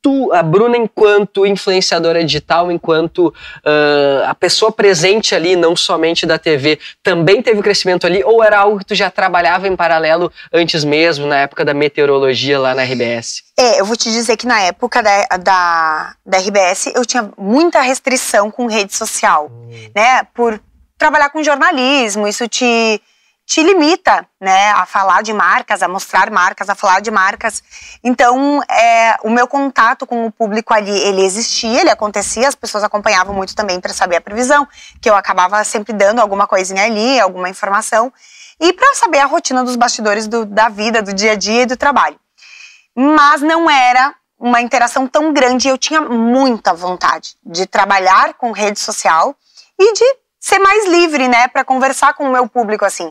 [SPEAKER 2] Tu, a Bruna, enquanto influenciadora digital, enquanto uh, a pessoa presente ali, não somente da TV, também teve crescimento ali? Ou era algo que tu já trabalhava em paralelo antes mesmo, na época da meteorologia lá na RBS?
[SPEAKER 1] É, eu vou te dizer que na época da, da, da RBS eu tinha muita restrição com rede social, hum. né? Por trabalhar com jornalismo, isso te te limita, né, a falar de marcas, a mostrar marcas, a falar de marcas. Então, é, o meu contato com o público ali, ele existia, ele acontecia, as pessoas acompanhavam muito também para saber a previsão, que eu acabava sempre dando alguma coisinha ali, alguma informação, e para saber a rotina dos bastidores do, da vida, do dia a dia e do trabalho. Mas não era uma interação tão grande, eu tinha muita vontade de trabalhar com rede social e de ser mais livre, né, para conversar com o meu público assim.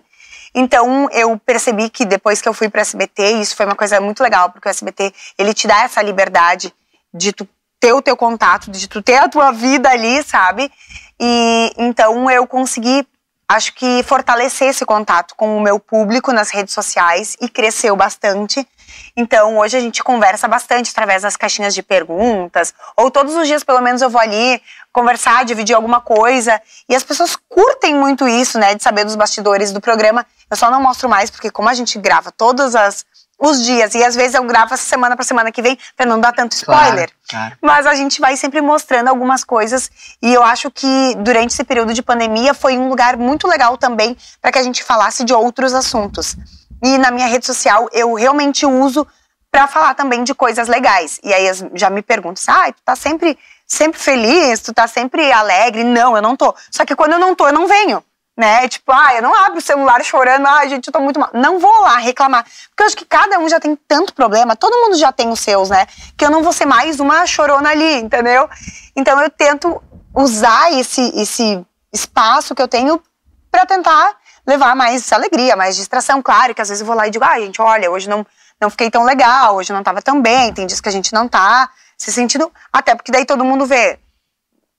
[SPEAKER 1] Então eu percebi que depois que eu fui para SBT, isso foi uma coisa muito legal, porque o SBT ele te dá essa liberdade de tu ter o teu contato, de tu ter a tua vida ali, sabe? E então eu consegui, acho que fortalecer esse contato com o meu público nas redes sociais e cresceu bastante. Então, hoje a gente conversa bastante através das caixinhas de perguntas, ou todos os dias, pelo menos, eu vou ali conversar, dividir alguma coisa. E as pessoas curtem muito isso, né, de saber dos bastidores do programa. Eu só não mostro mais, porque como a gente grava todas as os dias. E às vezes eu gravo essa semana para semana que vem para não dar tanto spoiler. Claro, claro. Mas a gente vai sempre mostrando algumas coisas e eu acho que durante esse período de pandemia foi um lugar muito legal também para que a gente falasse de outros assuntos. E na minha rede social eu realmente uso para falar também de coisas legais. E aí já me perguntam, ah, tu tá sempre sempre feliz, tu tá sempre alegre? Não, eu não tô. Só que quando eu não tô, eu não venho né? Tipo, ah, eu não abro o celular chorando, ah, gente, eu tô muito mal. Não vou lá reclamar. Porque eu acho que cada um já tem tanto problema, todo mundo já tem os seus, né? Que eu não vou ser mais uma chorona ali, entendeu? Então eu tento usar esse, esse espaço que eu tenho para tentar levar mais alegria, mais distração. Claro que às vezes eu vou lá e digo, ah, gente, olha, hoje não, não fiquei tão legal, hoje não tava tão bem, tem dias que a gente não tá se sentindo. Até porque daí todo mundo vê,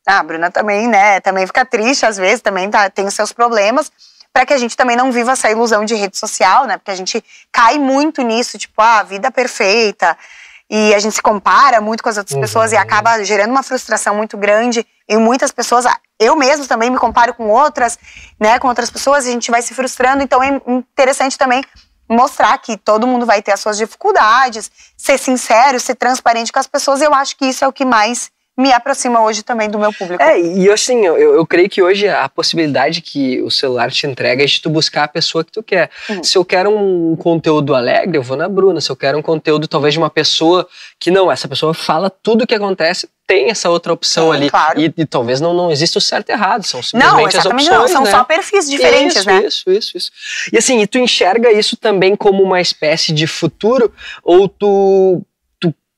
[SPEAKER 1] ah, a Bruna também, né? Também fica triste às vezes, também tá, tem os seus problemas, para que a gente também não viva essa ilusão de rede social, né? Porque a gente cai muito nisso, tipo, ah, vida perfeita. E a gente se compara muito com as outras uhum. pessoas e acaba gerando uma frustração muito grande em muitas pessoas. Eu mesmo também me comparo com outras, né? Com outras pessoas, e a gente vai se frustrando. Então é interessante também mostrar que todo mundo vai ter as suas dificuldades, ser sincero, ser transparente com as pessoas. Eu acho que isso é o que mais me aproxima hoje também do meu público.
[SPEAKER 2] É, e assim, eu, eu creio que hoje a possibilidade que o celular te entrega é de tu buscar a pessoa que tu quer. Uhum. Se eu quero um conteúdo alegre, eu vou na Bruna. Se eu quero um conteúdo talvez de uma pessoa que não, essa pessoa fala tudo o que acontece, tem essa outra opção ali.
[SPEAKER 1] Claro.
[SPEAKER 2] E, e, talvez não, não exista o certo e errado, são simplesmente não, as opções,
[SPEAKER 1] não, são
[SPEAKER 2] né?
[SPEAKER 1] só perfis diferentes,
[SPEAKER 2] isso,
[SPEAKER 1] né?
[SPEAKER 2] Isso, isso, isso. E assim, e tu enxerga isso também como uma espécie de futuro ou tu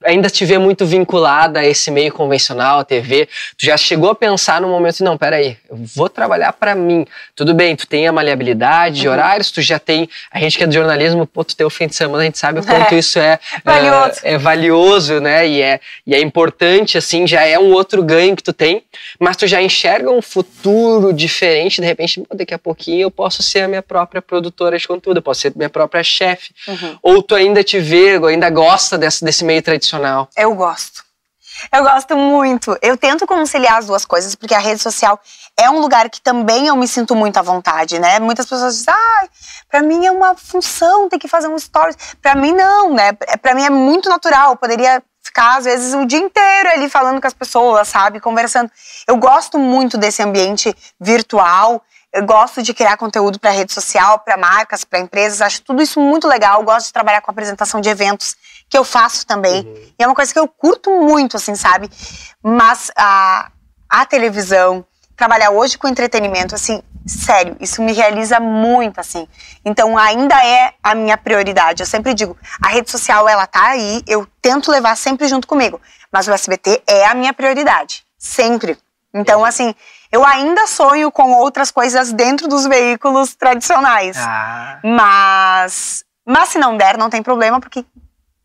[SPEAKER 2] ainda te vê muito vinculada a esse meio convencional, a TV, tu já chegou a pensar no momento, não, peraí, eu vou trabalhar para mim. Tudo bem, tu tem a maleabilidade de uhum. horários, tu já tem, a gente que é do jornalismo, pô, tu tem o fim de semana, a gente sabe o quanto é. isso é,
[SPEAKER 1] valioso.
[SPEAKER 2] É, é, valioso, né, e é, e é importante, assim, já é um outro ganho que tu tem, mas tu já enxerga um futuro diferente, de repente, daqui a pouquinho eu posso ser a minha própria produtora de conteúdo, eu posso ser minha própria chefe, uhum. ou tu ainda te vê, ainda gosta desse, desse meio tradicional tradicional?
[SPEAKER 1] Eu gosto. Eu gosto muito. Eu tento conciliar as duas coisas, porque a rede social é um lugar que também eu me sinto muito à vontade, né? Muitas pessoas dizem, ah, pra mim é uma função ter que fazer um stories. Pra mim, não, né? É, pra mim é muito natural. Eu poderia ficar, às vezes, o dia inteiro ali falando com as pessoas, sabe? Conversando. Eu gosto muito desse ambiente virtual. Eu gosto de criar conteúdo para rede social, para marcas, para empresas. Acho tudo isso muito legal. Eu gosto de trabalhar com apresentação de eventos que eu faço também. Uhum. E é uma coisa que eu curto muito, assim, sabe? Mas a, a televisão, trabalhar hoje com entretenimento, assim, sério, isso me realiza muito, assim. Então, ainda é a minha prioridade. Eu sempre digo, a rede social, ela tá aí, eu tento levar sempre junto comigo, mas o SBT é a minha prioridade, sempre. Então, assim, eu ainda sonho com outras coisas dentro dos veículos tradicionais.
[SPEAKER 2] Ah.
[SPEAKER 1] Mas, mas se não der, não tem problema, porque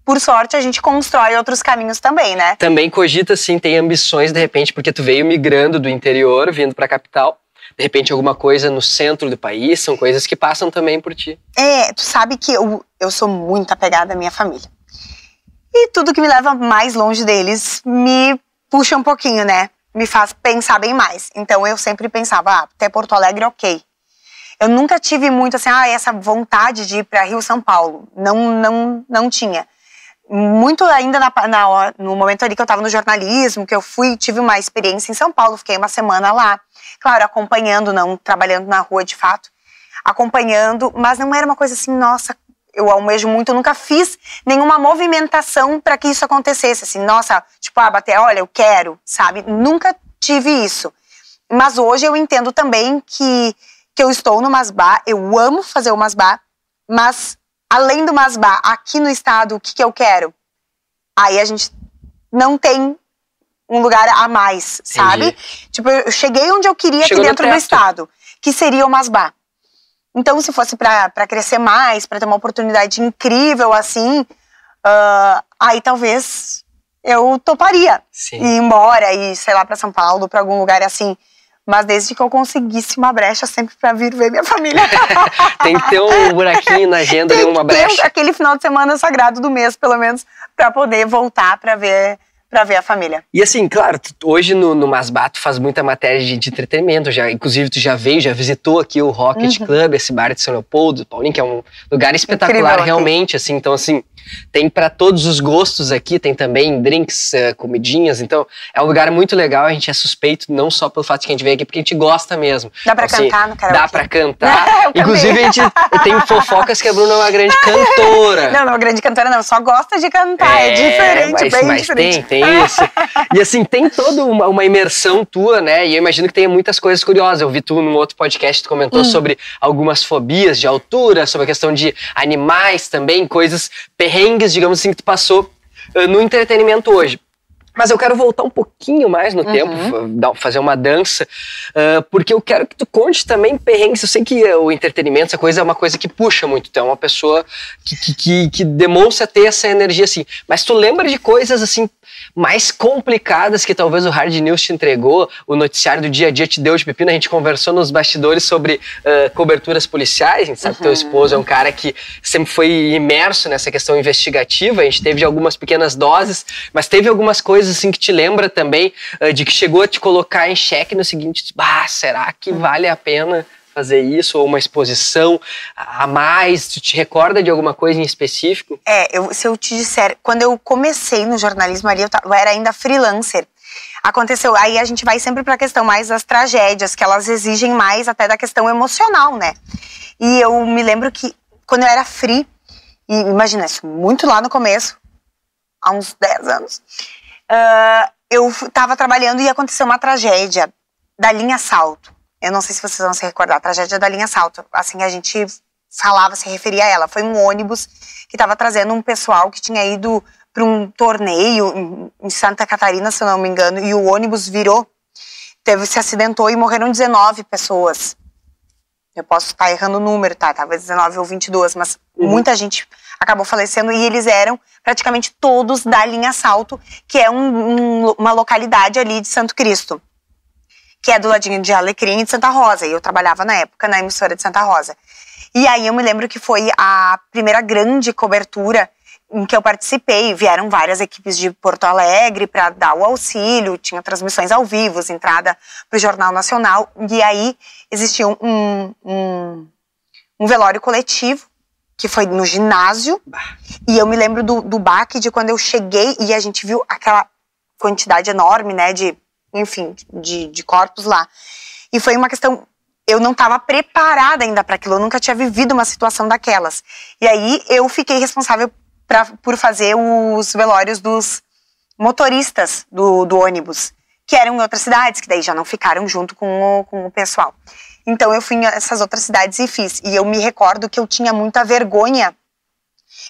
[SPEAKER 1] por sorte, a gente constrói outros caminhos também, né?
[SPEAKER 2] Também cogita, assim, tem ambições, de repente, porque tu veio migrando do interior, vindo pra capital. De repente, alguma coisa no centro do país, são coisas que passam também por ti.
[SPEAKER 1] É, tu sabe que eu, eu sou muito apegada à minha família. E tudo que me leva mais longe deles me puxa um pouquinho, né? Me faz pensar bem mais. Então eu sempre pensava, ah, até Porto Alegre, ok. Eu nunca tive muito assim, ah, essa vontade de ir para Rio São Paulo. Não, não, não tinha muito ainda na, na, no momento ali que eu estava no jornalismo, que eu fui, tive uma experiência em São Paulo, fiquei uma semana lá, claro, acompanhando, não trabalhando na rua de fato, acompanhando, mas não era uma coisa assim, nossa, eu almejo muito, eu nunca fiz nenhuma movimentação para que isso acontecesse, assim, nossa, tipo, ah, bater, olha, eu quero, sabe? Nunca tive isso. Mas hoje eu entendo também que, que eu estou no Masbá, eu amo fazer o Masbá, mas além do Masbá, aqui no estado, o que, que eu quero? Aí a gente não tem um lugar a mais, sabe?
[SPEAKER 2] Entendi.
[SPEAKER 1] Tipo, eu cheguei onde eu queria
[SPEAKER 2] Chegou
[SPEAKER 1] aqui dentro do estado, que seria o Masbá. Então, se fosse para crescer mais, para ter uma oportunidade incrível assim, ah, aí talvez eu toparia
[SPEAKER 2] Sim.
[SPEAKER 1] ir embora e sei lá para São Paulo, para algum lugar assim. Mas desde que eu conseguisse uma brecha sempre para vir ver minha família.
[SPEAKER 2] Tem que ter um buraquinho na agenda,
[SPEAKER 1] Tem
[SPEAKER 2] uma
[SPEAKER 1] que ter
[SPEAKER 2] brecha.
[SPEAKER 1] aquele final de semana sagrado do mês, pelo menos, para poder voltar para ver para ver a família.
[SPEAKER 2] E assim, claro, tu- hoje no, no Masbá tu faz muita matéria de, de entretenimento, já, inclusive tu já veio, já visitou aqui o Rocket
[SPEAKER 1] Uhum.
[SPEAKER 2] Club, esse bar de São Leopoldo, Paulinho, que é um lugar espetacular
[SPEAKER 1] Incrível aqui.
[SPEAKER 2] realmente, assim, então assim, tem para todos os gostos aqui, tem também drinks, eh, comidinhas, então é um lugar muito legal, a gente é suspeito não só pelo fato de que a gente veio aqui, porque a gente gosta mesmo.
[SPEAKER 1] Dá para
[SPEAKER 2] Então, assim,
[SPEAKER 1] cantar no karaokê?
[SPEAKER 2] Dá pra cantar. Inclusive, a gente tem fofocas que a Bruna é uma grande cantora.
[SPEAKER 1] Não, não, grande cantora não, só gosta de cantar, é, diferente,
[SPEAKER 2] mas,
[SPEAKER 1] bem
[SPEAKER 2] mas
[SPEAKER 1] diferente.
[SPEAKER 2] tem, tem isso. E assim, tem toda uma, uma imersão tua, né? E eu imagino que tenha muitas coisas curiosas. Eu vi tu num outro podcast, tu comentou
[SPEAKER 1] Hum.
[SPEAKER 2] sobre algumas fobias de altura, sobre a questão de animais também, coisas perrengues, digamos assim, que tu passou eh, no entretenimento hoje. Mas eu quero voltar um pouquinho mais no
[SPEAKER 1] Uhum.
[SPEAKER 2] tempo, fazer uma dança, ah, porque eu quero que tu conte também perrengues. Eu sei que eh, o entretenimento, essa coisa é uma coisa que puxa muito. Tu é uma pessoa que, que, que, demonstra ter essa energia assim. Mas tu lembra de coisas assim mais complicadas que talvez o Hard News te entregou, o noticiário do dia a dia te deu de pepino. A gente conversou nos bastidores sobre ah, coberturas policiais. A gente sabe que teu esposo é um cara que sempre foi imerso nessa questão investigativa. A gente teve algumas pequenas doses, mas teve algumas coisas assim que te lembra também ah, de que chegou a te colocar em xeque no seguinte: bah, será que vale a pena? Fazer isso, ou uma exposição a mais? Tu te recorda de alguma coisa em específico?
[SPEAKER 1] É, eu- se eu te disser, quando eu comecei no jornalismo ali, eu, ta- eu era ainda freelancer. Aconteceu, aí a gente vai sempre para a questão mais das tragédias, que elas exigem mais até da questão emocional, né? E eu me lembro que quando eu era free, e imagina isso, muito lá no começo, há uns 10 anos, ah, eu f- tava trabalhando e aconteceu uma tragédia da linha Salto. Eu não sei se vocês vão se recordar, a tragédia da linha Salto. Assim, a gente falava, se referia a ela. Foi um ônibus que estava trazendo um pessoal que tinha ido para um torneio em- em Santa Catarina, se eu não me engano, e o ônibus virou, teve se acidentou e morreram 19 pessoas. Eu posso estar errando o número, tá? Talvez 19 ou 22, mas
[SPEAKER 2] Uhum.
[SPEAKER 1] muita gente acabou falecendo e eles eram praticamente todos da linha Salto, que é um- um- uma localidade ali de Santo Cristo, que é do ladinho de Alecrim e de Santa Rosa. E eu trabalhava na época na emissora de Santa Rosa. E aí eu me lembro que foi a primeira grande cobertura em que eu participei. Vieram várias equipes de Porto Alegre para dar o auxílio, tinha transmissões ao vivo, entrada para o Jornal Nacional. E aí existia um, um, um velório coletivo, que foi no ginásio. E eu me lembro do, do baque de quando eu cheguei e a gente viu aquela quantidade enorme, né, de, enfim, de, de corpos lá. E foi uma questão. Eu não estava preparada ainda para aquilo, eu nunca tinha vivido uma situação daquelas. E aí eu fiquei responsável pra, por fazer os velórios dos motoristas do, do ônibus. que eram em outras cidades, que daí já não ficaram junto com o, com o pessoal. Então eu fui nessas outras cidades e fiz. E eu me recordo que eu tinha muita vergonha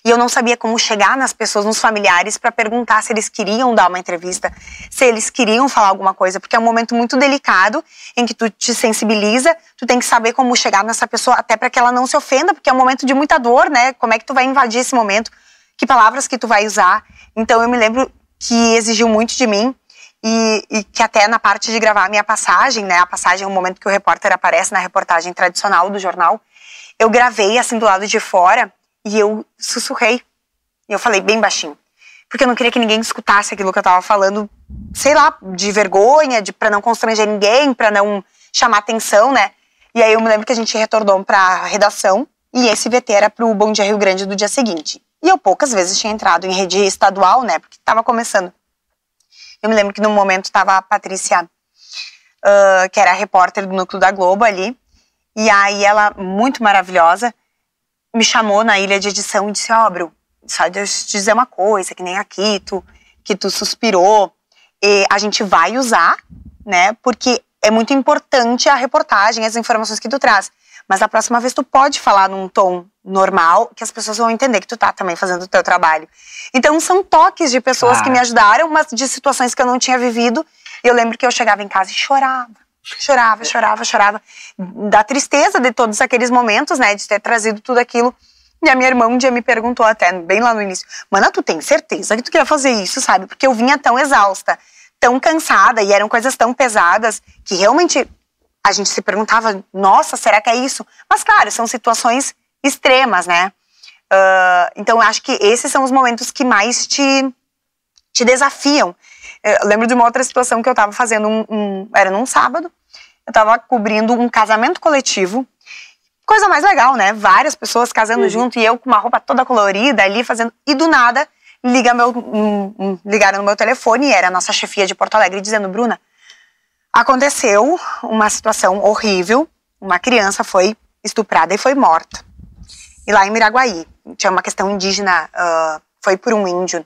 [SPEAKER 1] e eu não sabia como chegar nas pessoas, nos familiares, para perguntar se eles queriam dar uma entrevista, se eles queriam falar alguma coisa, porque é um momento muito delicado em que tu te sensibiliza, tu tem que saber como chegar nessa pessoa, até para que ela não se ofenda, porque é um momento de muita dor, né? Como é que tu vai invadir esse momento? Que palavras que tu vai usar? Então eu me lembro que exigiu muito de mim. E, e, que até na parte de gravar a minha passagem, né, a passagem é o momento que o repórter aparece na reportagem tradicional do jornal, eu gravei assim do lado de fora e eu sussurrei. E eu falei bem baixinho. Porque eu não queria que ninguém escutasse aquilo que eu tava falando, sei lá, de vergonha, de para não constranger ninguém, para não chamar atenção, né? E aí eu me lembro que a gente retornou pra redação e esse VT era pro Bom Dia Rio Grande do dia seguinte. E eu poucas vezes tinha entrado em rede estadual, né? Porque tava começando. Eu me lembro que no momento tava a Patrícia, uh, que era repórter do Núcleo da Globo ali, e aí ela, muito maravilhosa, me chamou na ilha de edição e disse: Ó, oh, só de eu te dizer uma coisa, que nem aqui, tu, que tu suspirou, e a gente vai usar, né? Porque é muito importante a reportagem, as informações que tu traz. Mas a próxima vez tu pode falar num tom normal, que as pessoas vão entender que tu tá também fazendo o teu trabalho. Então são toques de pessoas que me ajudaram, mas de situações que eu não tinha vivido. Eu lembro que eu chegava em casa e chorava. Chorava, chorava, chorava. Da tristeza de todos aqueles momentos, né? De ter trazido tudo aquilo. E a minha irmã um dia me perguntou até, bem lá no início, Mana, tu tem certeza que tu queria fazer isso, sabe? Porque eu vinha tão exausta, tão cansada, e eram coisas tão pesadas, que realmente a gente se perguntava, nossa, será que é isso? Mas claro, são situações extremas, né? Uh, então acho que esses são os momentos que mais te, te desafiam. Eu lembro de uma outra situação que eu estava fazendo um, um, Era num sábado, eu estava cobrindo um casamento coletivo. Coisa mais legal, né? Várias pessoas casando uhum. junto e eu com uma roupa toda colorida ali fazendo. E do nada, liga meu, um, um, ligaram no meu telefone e era a nossa chefia de Porto Alegre dizendo: Bruna, aconteceu uma situação horrível. Uma criança foi estuprada e foi morta. E lá em Miraguaí, tinha uma questão indígena, uh, foi por um índio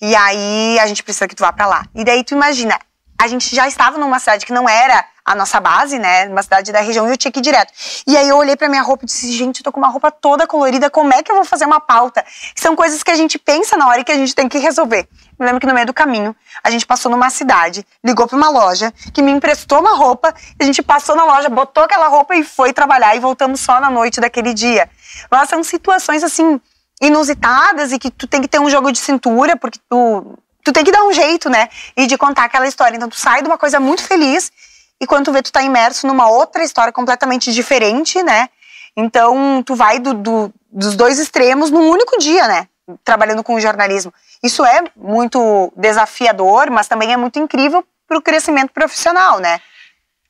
[SPEAKER 1] e aí a gente precisa que tu vá para lá. E daí tu imagina, a gente já estava numa cidade que não era a nossa base, né? Uma cidade da região e eu tinha que ir direto. E aí eu olhei pra minha roupa e disse, gente, eu tô com uma roupa toda colorida, como é que eu vou fazer uma pauta? São coisas que a gente pensa na hora e que a gente tem que resolver. Me lembro que no meio do caminho, a gente passou numa cidade, ligou pra uma loja, que me emprestou uma roupa, a gente passou na loja, botou aquela roupa e foi trabalhar e voltamos só na noite daquele dia. Mas são situações assim inusitadas e que tu tem que ter um jogo de cintura, porque tu, tu tem que dar um jeito, né? E de contar aquela história. Então tu sai de uma coisa muito feliz e quando tu vê tu tá imerso numa outra história completamente diferente, né? Então tu vai do, do, dos dois extremos num único dia, né? Trabalhando com o jornalismo. Isso é muito desafiador, mas também é muito incrível para o crescimento profissional, né?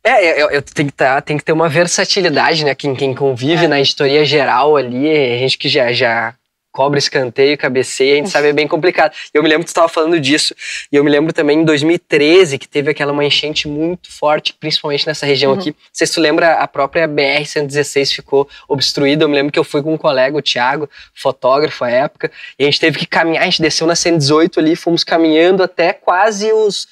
[SPEAKER 2] É, eu, eu tem, que tá, tem que ter uma versatilidade, né? Quem, quem convive é. na história geral ali, a gente que já, já cobra escanteio, cabeceia, a gente sabe é bem complicado. Eu me lembro que tu estava falando disso. E eu me lembro também em 2013 que teve aquela uma enchente muito forte, principalmente nessa região uhum. aqui. Não sei se tu lembra, a própria BR-116 ficou obstruída. Eu me lembro que eu fui com um colega, o Thiago, fotógrafo à época, e a gente teve que caminhar, a gente desceu na 118 ali, fomos caminhando até quase os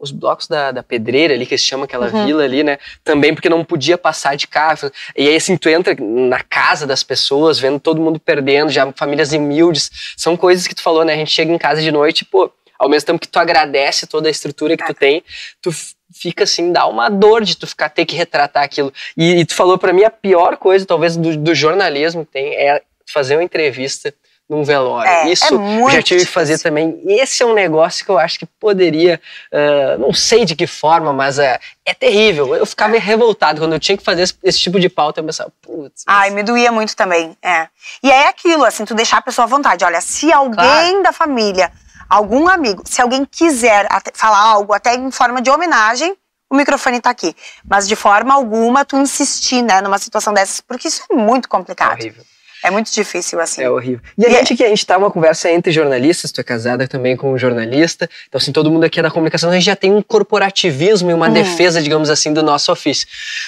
[SPEAKER 2] os blocos da, da pedreira ali, que se chama aquela uhum. vila ali, né? Também porque não podia passar de carro. E aí, assim, tu entra na casa das pessoas, vendo todo mundo perdendo, já famílias humildes. São coisas que tu falou, né? A gente chega em casa de noite, pô, ao mesmo tempo que tu agradece toda a estrutura que tu tem, tu fica assim, dá uma dor de tu ficar ter que retratar aquilo. E, e tu falou para mim a pior coisa, talvez, do, do jornalismo que tem é fazer uma entrevista num velório.
[SPEAKER 1] É,
[SPEAKER 2] Isso
[SPEAKER 1] é
[SPEAKER 2] já tive que fazer também. Esse é um negócio que eu acho que poderia, uh, não sei de que forma, mas uh, é terrível. Eu ficava revoltado quando eu tinha que fazer esse, esse tipo de pauta. Eu pensava, putz.
[SPEAKER 1] Ai, me doía muito também. É. E é aquilo, assim, tu deixar a pessoa à vontade. Olha, se alguém claro. da família, algum amigo, se alguém quiser falar algo, até em forma de homenagem, o microfone tá aqui. Mas de forma alguma tu insistir, né, numa situação dessas, porque isso é muito complicado.
[SPEAKER 2] É horrível.
[SPEAKER 1] É muito difícil, assim.
[SPEAKER 2] É horrível. E a e é gente é... que a gente tá uma conversa entre jornalistas, tu é casada também com um jornalista, então assim, todo mundo aqui é da comunicação, a gente já tem um corporativismo e uma uhum. defesa, digamos assim, do nosso ofício.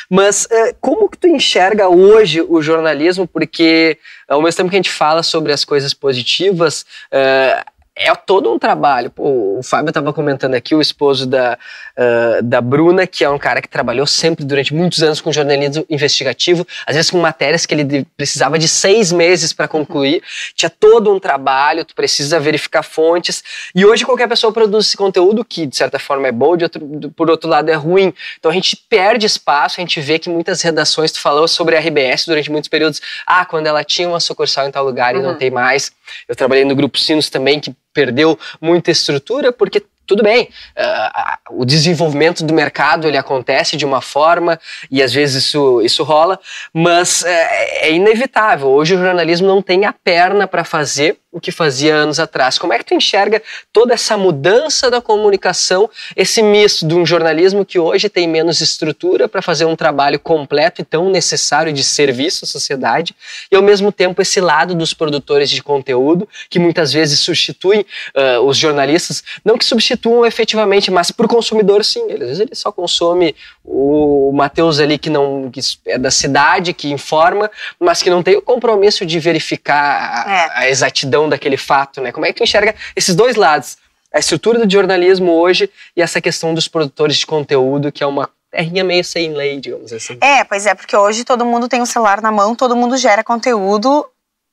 [SPEAKER 2] Mas uh, como que tu enxerga hoje o jornalismo? Porque ao mesmo tempo que a gente fala sobre as coisas positivas, uh, é todo um trabalho. Pô, o Fábio estava comentando aqui, o esposo da, uh, da Bruna, que é um cara que trabalhou sempre durante muitos anos com jornalismo investigativo, às vezes com matérias que ele precisava de seis meses para concluir. Tinha todo um trabalho, tu precisa verificar fontes. E hoje qualquer pessoa produz esse conteúdo, que de certa forma é bom, de outro, por outro lado é ruim. Então a gente perde espaço, a gente vê que muitas redações, tu falou sobre a RBS durante muitos períodos, ah, quando ela tinha uma sucursal em tal lugar uhum. e não uhum. tem mais. Eu trabalhei no Grupo Sinos também, que perdeu muita estrutura, porque tudo bem, uh, o desenvolvimento do mercado ele acontece de uma forma e às vezes isso, isso rola, mas uh, é inevitável. Hoje o jornalismo não tem a perna para fazer o que fazia anos atrás. Como é que tu enxerga toda essa mudança da comunicação, esse misto de um jornalismo que hoje tem menos estrutura para fazer um trabalho completo e tão necessário de serviço à sociedade, e ao mesmo tempo esse lado dos produtores de conteúdo, que muitas vezes substituem uh, os jornalistas, não que substituam efetivamente, mas para o consumidor sim, às vezes ele só consome o Matheus ali que não que é da cidade, que informa, mas que não tem o compromisso de verificar a, é. a exatidão daquele fato, né? Como é que tu enxerga esses dois lados? A estrutura do jornalismo hoje e essa questão dos produtores de conteúdo, que é uma terrinha meio sem lei, digamos assim.
[SPEAKER 1] É, pois é, porque hoje todo mundo tem o um celular na mão, todo mundo gera conteúdo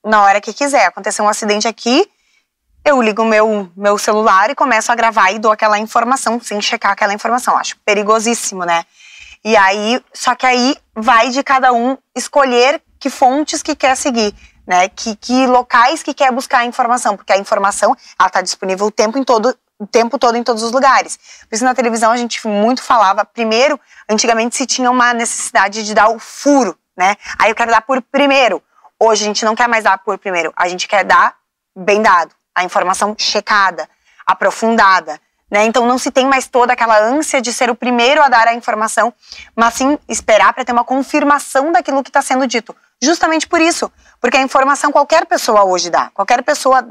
[SPEAKER 1] na hora que quiser. Aconteceu um acidente aqui, eu ligo meu, meu celular e começo a gravar e dou aquela informação sem checar aquela informação. Acho perigosíssimo, né? E aí, só que aí vai de cada um escolher que fontes que quer seguir né? Que, que locais que quer buscar a informação, porque a informação ela está disponível o tempo em todo o tempo todo em todos os lugares. Por isso na televisão a gente muito falava, primeiro, antigamente se tinha uma necessidade de dar o furo, né? Aí eu quero dar por primeiro. Hoje a gente não quer mais dar por primeiro, a gente quer dar bem dado, a informação checada, aprofundada, né? Então não se tem mais toda aquela ânsia de ser o primeiro a dar a informação, mas sim esperar para ter uma confirmação daquilo que está sendo dito. Justamente por isso, porque a informação qualquer pessoa hoje dá. Qualquer pessoa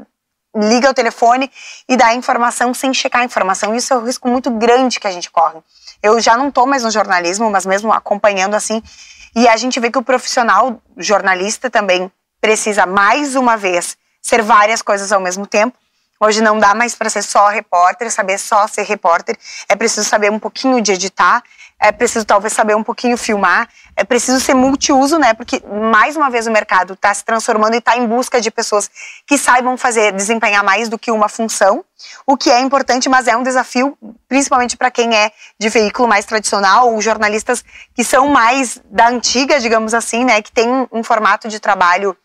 [SPEAKER 1] liga o telefone e dá a informação sem checar a informação. Isso é um risco muito grande que a gente corre. Eu já não estou mais no jornalismo, mas mesmo acompanhando assim, e a gente vê que o profissional jornalista também precisa mais uma vez ser várias coisas ao mesmo tempo. Hoje não dá mais para ser só repórter, saber só ser repórter. É preciso saber um pouquinho de editar, é preciso talvez saber um pouquinho filmar, é preciso ser multiuso, né? Porque mais uma vez o mercado está se transformando e está em busca de pessoas que saibam fazer, desempenhar mais do que uma função, o que é importante, mas é um desafio, principalmente para quem é de veículo mais tradicional, ou jornalistas que são mais da antiga, digamos assim, né? Que tem um formato de trabalho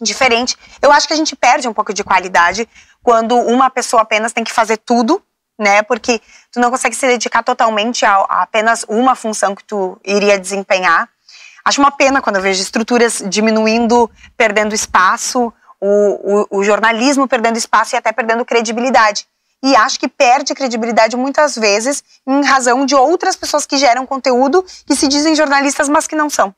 [SPEAKER 1] diferente. Eu acho que a gente perde um pouco de qualidade quando uma pessoa apenas tem que fazer tudo né? Porque tu não consegue se dedicar totalmente a, a, apenas uma função que tu iria desempenhar. Acho uma pena quando eu vejo estruturas diminuindo, perdendo espaço, o, o, o jornalismo perdendo espaço e até perdendo credibilidade. E acho que perde credibilidade muitas vezes em razão de outras pessoas que geram conteúdo que se dizem jornalistas, mas que não são.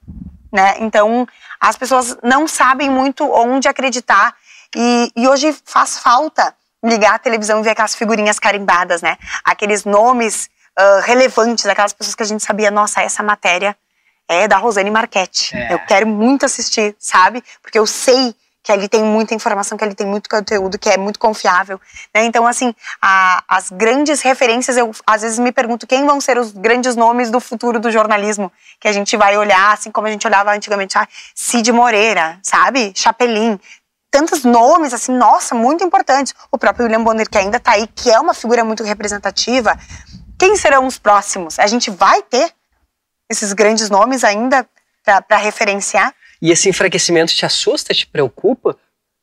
[SPEAKER 1] Né? Então, as pessoas não sabem muito onde acreditar e, e hoje faz falta ligar a televisão e ver aquelas figurinhas carimbadas, né? Aqueles nomes uh, relevantes, aquelas pessoas que a gente sabia, nossa, essa matéria é da Rosane Marchetti. É. Eu quero muito assistir, sabe? Porque eu sei que ali tem muita informação, que ali tem muito conteúdo, que é muito confiável. Né? Então, assim, a, as grandes referências, eu às vezes me pergunto quem vão ser os grandes nomes do futuro do jornalismo, que a gente vai olhar, assim como a gente olhava antigamente, ah, Cid Moreira, sabe? Chapelin tantos nomes, assim, nossa, muito importantes. O próprio William Bonner, que ainda está aí, que é uma figura muito representativa. Quem serão os próximos? A gente vai ter esses grandes nomes ainda para referenciar?
[SPEAKER 2] E esse enfraquecimento te assusta, te preocupa?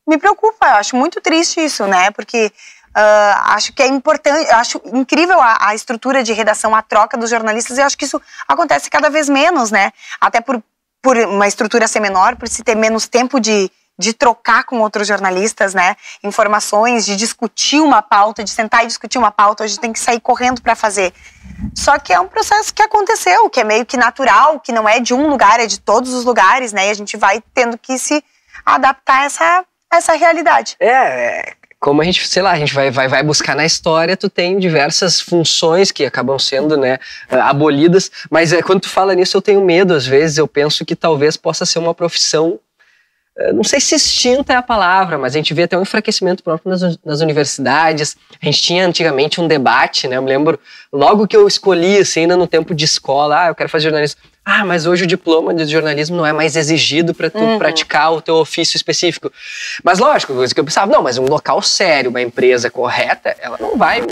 [SPEAKER 1] Me preocupa, eu acho muito triste isso, né? Porque uh, acho que é importante, acho incrível a, a, estrutura de redação, a troca dos jornalistas, e acho que isso acontece cada vez menos, né? Até por, por uma estrutura ser menor, por se ter menos tempo de, de trocar com outros jornalistas, né, informações, de discutir uma pauta, de sentar e discutir uma pauta, hoje tem que sair correndo para fazer. Só que é um processo que aconteceu, que é meio que natural, que não é de um lugar, é de todos os lugares, né, e a gente vai tendo que se adaptar a essa, a essa realidade.
[SPEAKER 2] É, é, como a gente, sei lá, a gente vai, vai, vai buscar na história, tu tem diversas funções que acabam sendo, né, abolidas, mas é, quando tu fala nisso eu tenho medo, às vezes eu penso que talvez possa ser uma profissão não sei se extinta é a palavra, mas a gente vê até um enfraquecimento próprio nas, nas, universidades. A gente tinha antigamente um debate, né? Eu me lembro, logo que eu escolhi, assim, ainda no tempo de escola, ah, eu quero fazer jornalismo. Ah, mas hoje o diploma de jornalismo não é mais exigido para tu uhum. praticar o teu ofício específico. Mas lógico, coisa que eu pensava, não, mas um local sério, uma empresa correta, ela não vai né,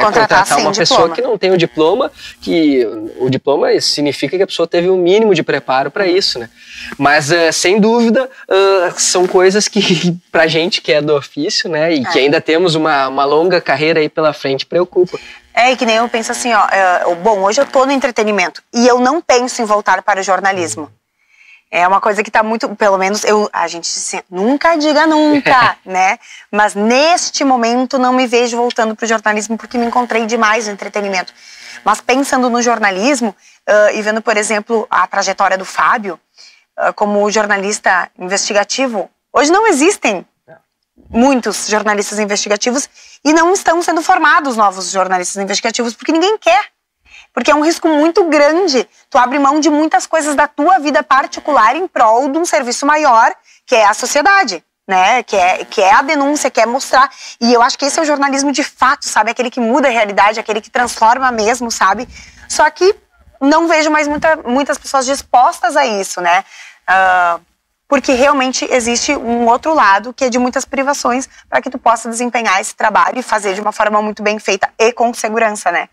[SPEAKER 2] contratar, contratar uma pessoa diploma. que não tem o diploma, que o diploma significa que a pessoa teve o um mínimo de preparo para isso, né? Mas uh, sem dúvida uh, são coisas que pra gente que é do ofício, né, e é. que ainda temos uma, uma longa carreira aí pela frente, preocupa.
[SPEAKER 1] É, e que nem eu penso assim, ó, é, bom, hoje eu tô no entretenimento e eu não penso em voltar para o jornalismo. É uma coisa que tá muito, pelo menos eu, a gente assim, nunca diga nunca, né? Mas neste momento não me vejo voltando para o jornalismo porque me encontrei demais no entretenimento. Mas pensando no jornalismo uh, e vendo, por exemplo, a trajetória do Fábio uh, como jornalista investigativo, hoje não existem muitos jornalistas investigativos e não estão sendo formados novos jornalistas investigativos porque ninguém quer. Porque é um risco muito grande. Tu abre mão de muitas coisas da tua vida particular em prol de um serviço maior, que é a sociedade, né? Que é, que é a denúncia, que é mostrar. E eu acho que esse é o jornalismo de fato, sabe? Aquele que muda a realidade, aquele que transforma mesmo, sabe? Só que não vejo mais muita, muitas pessoas dispostas a isso, né? Uh, porque realmente existe um outro lado que é de muitas privações para que tu possa desempenhar esse trabalho e fazer de uma forma muito bem feita e com segurança, né?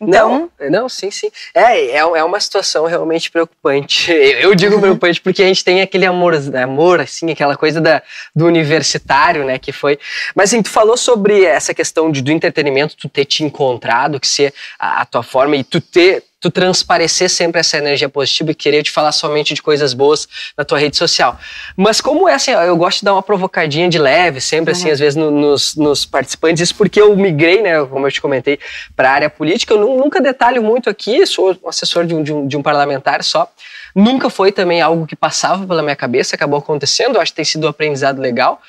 [SPEAKER 2] Então... Não, não, sim, sim. É, é, é uma situação realmente preocupante. Eu digo preocupante porque a gente tem aquele amor, amor, assim, aquela coisa da, do universitário, né, que foi... Mas, assim, tu falou sobre essa questão de, do entretenimento, tu ter te encontrado, que ser a, a tua forma e tu ter tu transparecer sempre essa energia positiva e querer te falar somente de coisas boas na tua rede social. Mas como é assim, eu gosto de dar uma provocadinha de leve, sempre assim, uhum. assim, às vezes no, nos, nos, participantes, isso porque eu migrei, né, como eu te comentei, para a área política, eu nunca detalho muito aqui, sou assessor de um, de um, de um parlamentar só, nunca foi também algo que passava pela minha cabeça, acabou acontecendo, acho que tem sido um aprendizado legal,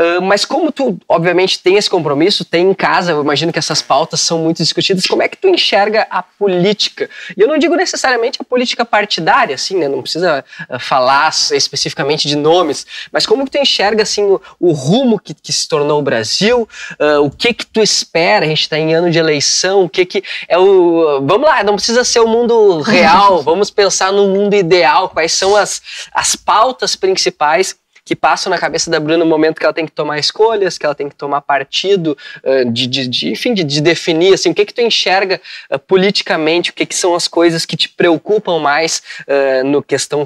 [SPEAKER 2] ah, mas como tu, obviamente, tem esse compromisso, tem em casa, eu imagino que essas pautas são muito discutidas, como é que tu enxerga a política? E eu não digo necessariamente a política partidária, assim, né? Não precisa uh, falar especificamente de nomes, mas como que tu enxerga, assim, o, o rumo que, que, se tornou o Brasil? Uh, o que que tu espera? A gente está em ano de eleição, o que que é o... Vamos lá, não precisa ser o mundo real, vamos pensar no mundo ideal, quais são as, as pautas principais que passam na cabeça da Bruna no momento que ela tem que tomar escolhas, que ela tem que tomar partido, uh, de, de, de, enfim, de, de, definir assim, o que que tu enxerga uh, politicamente, o que, que são as coisas que te preocupam mais uh, no questão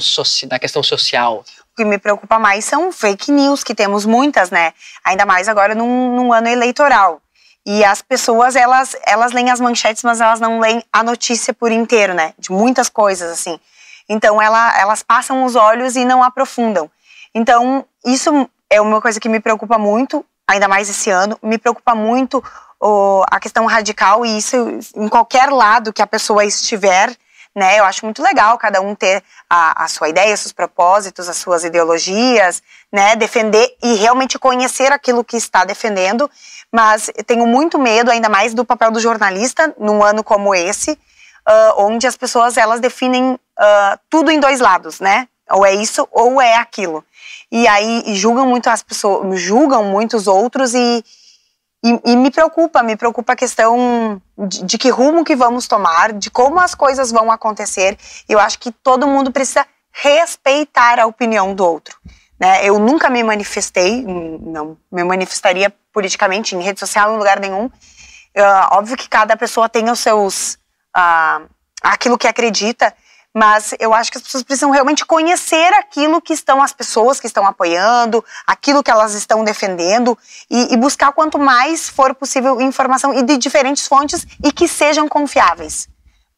[SPEAKER 2] na questão social.
[SPEAKER 1] O que me preocupa mais são fake news, que temos muitas, né? Ainda mais agora num, num ano eleitoral. E as pessoas, elas, elas leem as manchetes, mas elas não leem a notícia por inteiro, né? De muitas coisas, assim. Então, ela, elas passam os olhos e não aprofundam. Então, isso é uma coisa que me preocupa muito, ainda mais esse ano. Me preocupa muito a questão radical e isso em qualquer lado que a pessoa estiver, né? Eu acho muito legal cada um ter a, a sua ideia, seus propósitos, as suas ideologias, né? Defender e realmente conhecer aquilo que está defendendo. Mas tenho muito medo, ainda mais do papel do jornalista num ano como esse, uh, onde as pessoas elas definem uh, tudo em dois lados, né? Ou é isso ou é aquilo. E aí e julgam muito as pessoas, julgam muitos outros e, e, e, me preocupa, me preocupa a questão de, de, que rumo que vamos tomar, de como as coisas vão acontecer. Eu acho que todo mundo precisa respeitar a opinião do outro. Né? Eu nunca me manifestei, não me manifestaria politicamente em rede social em lugar nenhum. Uh, óbvio que cada pessoa tem os seus uh, aquilo que acredita mas eu acho que as pessoas precisam realmente conhecer aquilo que estão as pessoas que estão apoiando, aquilo que elas estão defendendo e, e buscar quanto mais for possível informação e de diferentes fontes e que sejam confiáveis,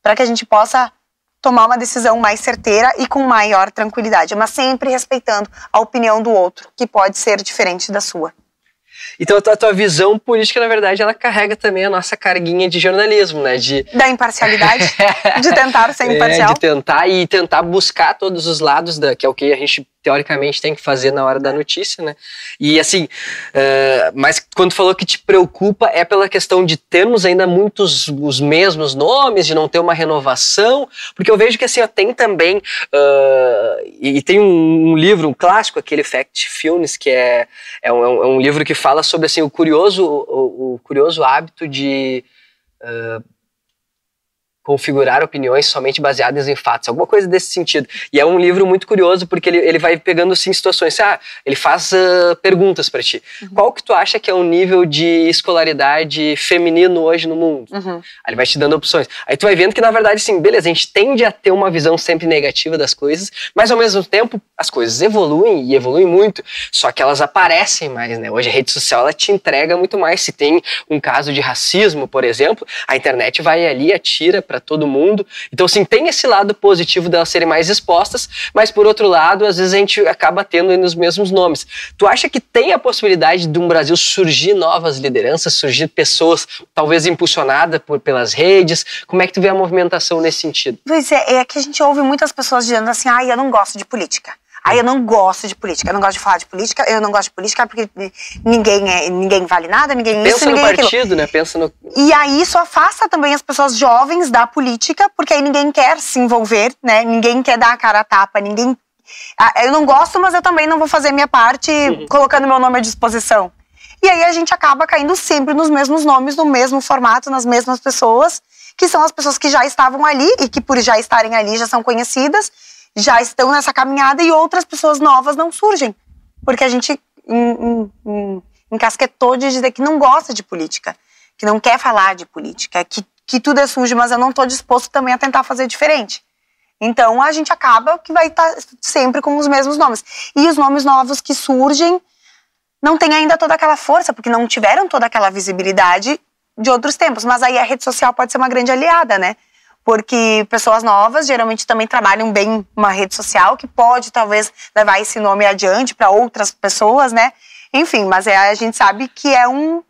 [SPEAKER 1] para que a gente possa tomar uma decisão mais certeira e com maior tranquilidade, mas sempre respeitando a opinião do outro, que pode ser diferente da sua.
[SPEAKER 2] Então a tua visão política, na verdade, ela carrega também a nossa carguinha de jornalismo, né? De...
[SPEAKER 1] Da imparcialidade, de tentar ser imparcial.
[SPEAKER 2] É, de tentar e tentar buscar todos os lados, da, que é o que a gente teoricamente tem que fazer na hora da notícia, né? E assim, uh, mas quando falou que te preocupa é pela questão de termos ainda muitos os mesmos nomes, de não ter uma renovação, porque eu vejo que assim, ó, tem também, uh, e, tem um, um, livro, um clássico, aquele Fact Films, que é, é, um, é um livro que fala sobre assim, o curioso, o, o curioso hábito de. Uh, configurar opiniões somente baseadas em fatos, alguma coisa desse sentido. E é um livro muito curioso porque ele, ele vai pegando assim situações, ah, ele faz uh, perguntas para ti. Uhum. Qual que tu acha que é o nível de escolaridade feminino hoje no mundo? Uhum. Aí ele vai te dando opções. Aí tu vai vendo que na verdade sim, beleza, a gente tende a ter uma visão sempre negativa das coisas, mas ao mesmo tempo as coisas evoluem e evoluem muito, só que elas aparecem mais, né? Hoje a rede social ela te entrega muito mais. Se tem um caso de racismo, por exemplo, a internet vai ali atira para para todo mundo. Então, assim, tem esse lado positivo delas serem mais expostas, mas por outro lado, às vezes a gente acaba tendo os mesmos nomes. Tu acha que tem a possibilidade de um Brasil surgir novas lideranças, surgir pessoas talvez impulsionadas por, pelas redes? Como é que tu vê a movimentação nesse sentido?
[SPEAKER 1] Pois é, é que a gente ouve muitas pessoas dizendo assim, ah, eu não gosto de política. Aí eu não gosto de política, eu não gosto de falar de política, eu não gosto de política porque ninguém é, ninguém vale nada, ninguém
[SPEAKER 2] Pensa
[SPEAKER 1] isso, ninguém
[SPEAKER 2] no partido, aquilo. né? Pensa no
[SPEAKER 1] E aí isso afasta também as pessoas jovens da política, porque aí ninguém quer se envolver, né? Ninguém quer dar a cara a tapa, ninguém ah, eu não gosto, mas eu também não vou fazer minha parte uhum. colocando meu nome à disposição. E aí a gente acaba caindo sempre nos mesmos nomes, no mesmo formato, nas mesmas pessoas, que são as pessoas que já estavam ali e que por já estarem ali já são conhecidas já estão nessa caminhada e outras pessoas novas não surgem. Porque a gente encasquetou de dizer que não gosta de política, que não quer falar de política, que, que tudo é sujo, mas eu não estou disposto também a tentar fazer diferente. Então a gente acaba que vai estar tá sempre com os mesmos nomes. E os nomes novos que surgem não têm ainda toda aquela força, porque não tiveram toda aquela visibilidade de outros tempos. Mas aí a rede social pode ser uma grande aliada, né? Porque pessoas novas geralmente também trabalham bem uma rede social que pode talvez levar esse nome adiante para outras pessoas, né? Enfim, mas é, a gente sabe que é um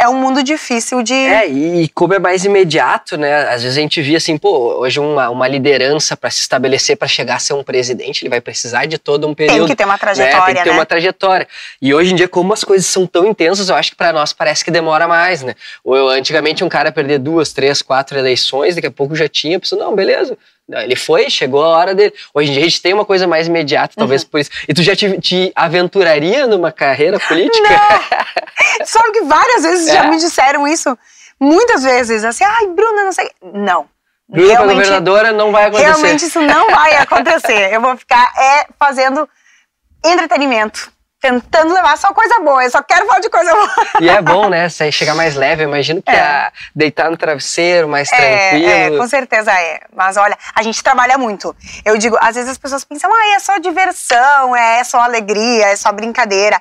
[SPEAKER 1] é um mundo difícil de.
[SPEAKER 2] É, e como é mais imediato, né? Às vezes a gente via assim, pô, hoje uma, uma liderança para se estabelecer, para chegar a ser um presidente, ele vai precisar de todo um período.
[SPEAKER 1] Tem que ter uma trajetória.
[SPEAKER 2] Né? Tem que ter
[SPEAKER 1] né?
[SPEAKER 2] uma trajetória. E hoje em dia, como as coisas são tão intensas, eu acho que para nós parece que demora mais, né? Ou antigamente um cara perder duas, três, quatro eleições, daqui a pouco já tinha, pessoa, não, beleza ele foi, chegou a hora dele. Hoje em dia a gente tem uma coisa mais imediata, talvez uhum. por isso. E tu já te, te, aventuraria numa carreira política?
[SPEAKER 1] Não. Sabe que várias vezes é. já me disseram isso. Muitas vezes, assim, ai, Bruna, não sei. Não.
[SPEAKER 2] Bruna realmente, governadora não vai acontecer.
[SPEAKER 1] Realmente isso não vai acontecer. Eu vou ficar é, fazendo entretenimento tentando levar só coisa boa. Eu só quero falar de coisa boa.
[SPEAKER 2] E é bom, né? Você chegar mais leve. Eu imagino que é. é deitar no travesseiro, mais
[SPEAKER 1] é,
[SPEAKER 2] tranquilo.
[SPEAKER 1] É, com certeza é. Mas olha, a gente trabalha muito. Eu digo, às vezes as pessoas pensam, ah, é só diversão, é só alegria, é só brincadeira.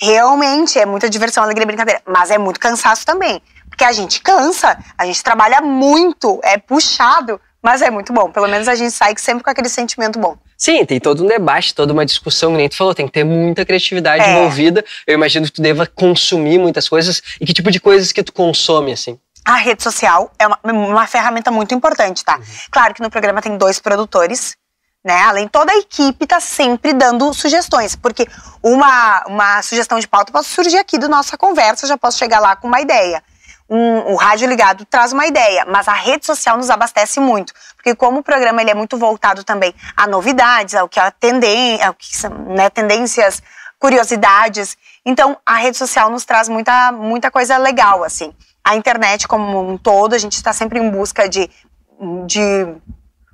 [SPEAKER 1] Realmente é muita diversão, alegria, brincadeira. Mas é muito cansaço também. Porque a gente cansa, a gente trabalha muito, é puxado, mas é muito bom. Pelo menos a gente sai sempre com aquele sentimento bom.
[SPEAKER 2] Sim, tem todo um debate, toda uma discussão, que nem tu falou, tem que ter muita criatividade é. envolvida. Eu imagino que tu deva consumir muitas coisas. E que tipo de coisas que tu consome, assim?
[SPEAKER 1] A rede social é uma, uma ferramenta muito importante, tá? Uhum. Claro que no programa tem dois produtores, né? Além toda a equipe tá sempre dando sugestões, porque uma, uma sugestão de pauta pode surgir aqui da nossa conversa, já posso chegar lá com uma ideia um, o rádio ligado traz uma ideia, mas a rede social nos abastece muito, porque como o programa ele é muito voltado também a novidades, ao que a tendência, ao que são né, tendências, curiosidades, então a rede social nos traz muita, muita coisa legal assim. A internet como um todo, a gente está sempre em busca de, de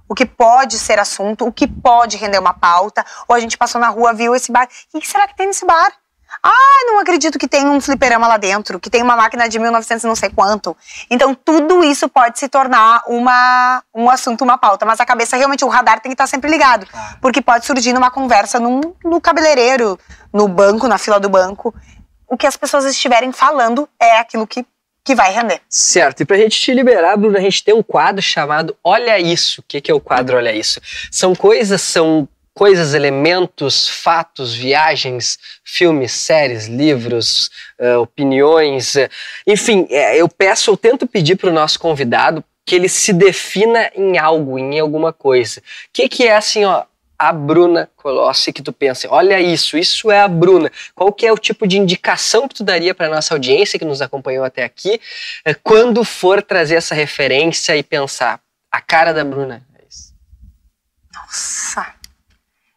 [SPEAKER 1] o que pode ser assunto, o que pode render uma pauta, ou a gente passou na rua, viu esse bar, o que será que tem nesse bar? Ah, não acredito que tem um fliperama lá dentro, que tem uma máquina de 1900 não sei quanto. Então, tudo isso pode se tornar uma, um assunto, uma pauta. Mas a cabeça, realmente, o radar tem que estar sempre ligado. Claro. Porque pode surgir numa conversa num, no cabeleireiro, no banco, na fila do banco. O que as pessoas estiverem falando é aquilo que que vai render.
[SPEAKER 2] Certo. E para a gente te liberar, Bruno, a gente tem um quadro chamado Olha Isso. O que, que é o quadro Olha Isso? São coisas, são coisas, elementos, fatos, viagens, filmes, séries, livros, uh, opiniões, uh, enfim, é, eu peço, eu tento pedir para o nosso convidado que ele se defina em algo, em alguma coisa. O que, que é assim, ó, a Bruna Colossi que tu pensa, olha isso, isso é a Bruna. Qual que é o tipo de indicação que tu daria para nossa audiência que nos acompanhou até aqui, eh, quando for trazer essa referência e pensar a cara da Bruna? É isso.
[SPEAKER 1] Nossa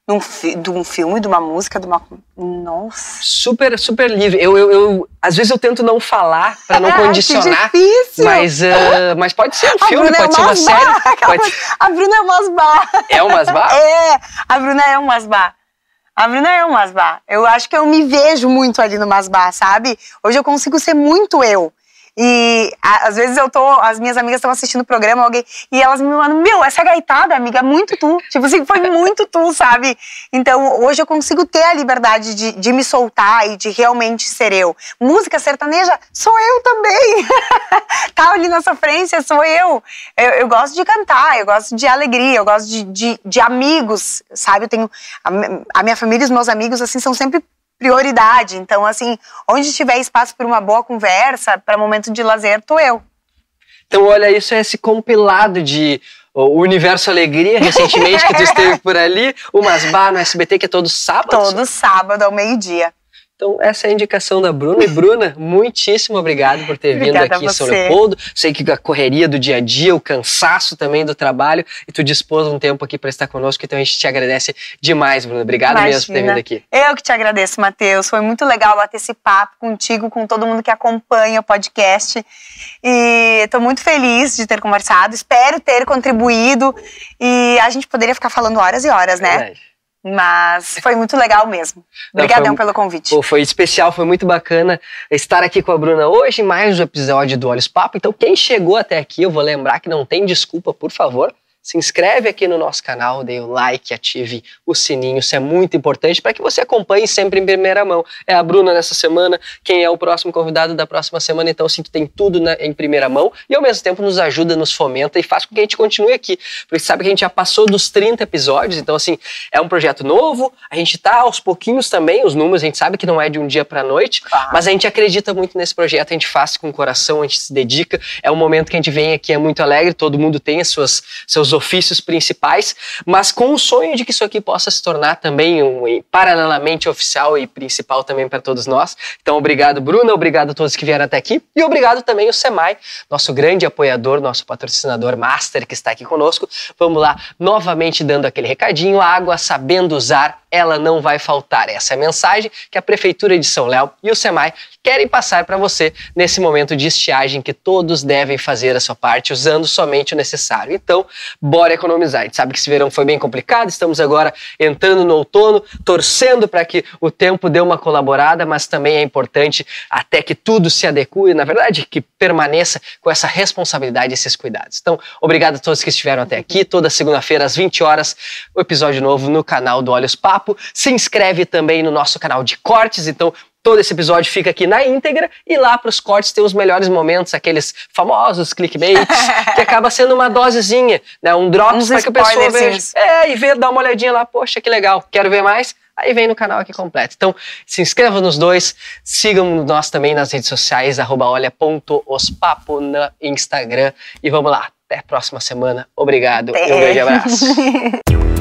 [SPEAKER 1] de um, fi de um filme, de uma música, de uma. Nossa.
[SPEAKER 2] Super, super livre. Eu, eu, eu às vezes eu tento não falar para não condicionar.
[SPEAKER 1] Que difícil.
[SPEAKER 2] Mas, uh, mas pode ser um filme, pode
[SPEAKER 1] é
[SPEAKER 2] ser uma série.
[SPEAKER 1] Pode... A Bruna é um Masbá.
[SPEAKER 2] É um Masbá?
[SPEAKER 1] É, a Bruna é um Masbá. A Bruna é um Masbá. Eu acho que eu me vejo muito ali no Masbá, sabe? Hoje eu consigo ser muito eu. E a, às vezes eu tô, as minhas amigas estão assistindo o programa, alguém, e elas me mandam, meu, essa gaitada, amiga, é muito tu. Tipo assim, foi muito tu, sabe? Então hoje eu consigo ter a liberdade de, de me soltar e de realmente ser eu. Música sertaneja, sou eu também. tá ali na sofrência, sou eu. eu. eu. gosto de cantar, eu gosto de alegria, eu gosto de, de, de amigos, sabe? Eu tenho. A, a minha família e os meus amigos, assim, são sempre prioridade. Então, assim, onde tiver espaço para uma boa conversa, para momento de lazer, tô eu.
[SPEAKER 2] Então, olha, isso é esse compilado de o Universo Alegria, recentemente, que tu esteve por ali, o Masbar no SBT, que é todo sábado.
[SPEAKER 1] Todo sábado, ao meio-dia.
[SPEAKER 2] Então, essa é a indicação da Bruna. E, Bruna, muitíssimo obrigado por ter vindo aqui em São Leopoldo. Sei que a correria do dia a dia, o cansaço também do trabalho, e tu dispôs um tempo aqui para estar conosco, então a gente te agradece demais, Bruna. Obrigado Imagina. mesmo por ter vindo aqui.
[SPEAKER 1] Eu que te agradeço, Matheus. Foi muito legal bater esse papo contigo, com todo mundo que acompanha o podcast. E estou muito feliz de ter conversado. Espero ter contribuído. E a gente poderia ficar falando horas e horas, né? Verdade. Mas foi muito legal mesmo. Obrigadão pelo convite.
[SPEAKER 2] Foi especial, foi muito bacana estar aqui com a Bruna hoje, mais um episódio do Olhos Papo. Então, quem chegou até aqui, eu vou lembrar que não tem desculpa, por favor se inscreve aqui no nosso canal, dê o like, ative o sininho, isso é muito importante para que você acompanhe sempre em primeira mão. É a Bruna nessa semana, quem é o próximo convidado da próxima semana, então assim, tu tem tudo na, em primeira mão e ao mesmo tempo nos ajuda, nos fomenta e faz com que a gente continue aqui, porque sabe que a gente já passou dos 30 episódios, então assim, é um projeto novo, a gente tá aos pouquinhos também, os números a gente sabe que não é de um dia para noite, claro. mas a gente acredita muito nesse projeto, a gente faz com o coração, a gente se dedica, é um momento que a gente vem aqui, é muito alegre, todo mundo tem as suas, seus ofícios principais, mas com o sonho de que isso aqui possa se tornar também um, paralelamente oficial e principal também para todos nós. Então, obrigado, Bruna, obrigado a todos que vieram até aqui e obrigado também ao SEMAI, nosso grande apoiador, nosso patrocinador master que está aqui conosco. Vamos lá, novamente dando aquele recadinho: água sabendo usar, ela não vai faltar. Essa é a mensagem que a Prefeitura de São Léo e o SEMAI querem passar para você nesse momento de estiagem que todos devem fazer a sua parte usando somente o necessário. Então, bora economizar. A gente sabe que esse verão foi bem complicado, estamos agora entrando no outono, torcendo para que o tempo dê uma colaborada, mas também é importante até que tudo se adeque, na verdade, que permaneça com essa responsabilidade e esses cuidados. Então, obrigado a todos que estiveram até aqui. Toda segunda-feira às 20 horas, o episódio novo no canal do Olhos Papo. Se inscreve também no nosso canal de cortes, então Todo esse episódio fica aqui na íntegra e lá para os cortes tem os melhores momentos, aqueles famosos clickbaits, que acaba sendo uma dosezinha, né? Um drops para que a pessoa veja. É, e vê, dá uma olhadinha lá, poxa, que legal, quero ver mais. Aí vem no canal aqui completo. Então, se inscreva nos dois, sigam nós também nas redes sociais, arroba olha.ospapo no Instagram. E vamos lá, até a próxima semana. Obrigado e um grande abraço.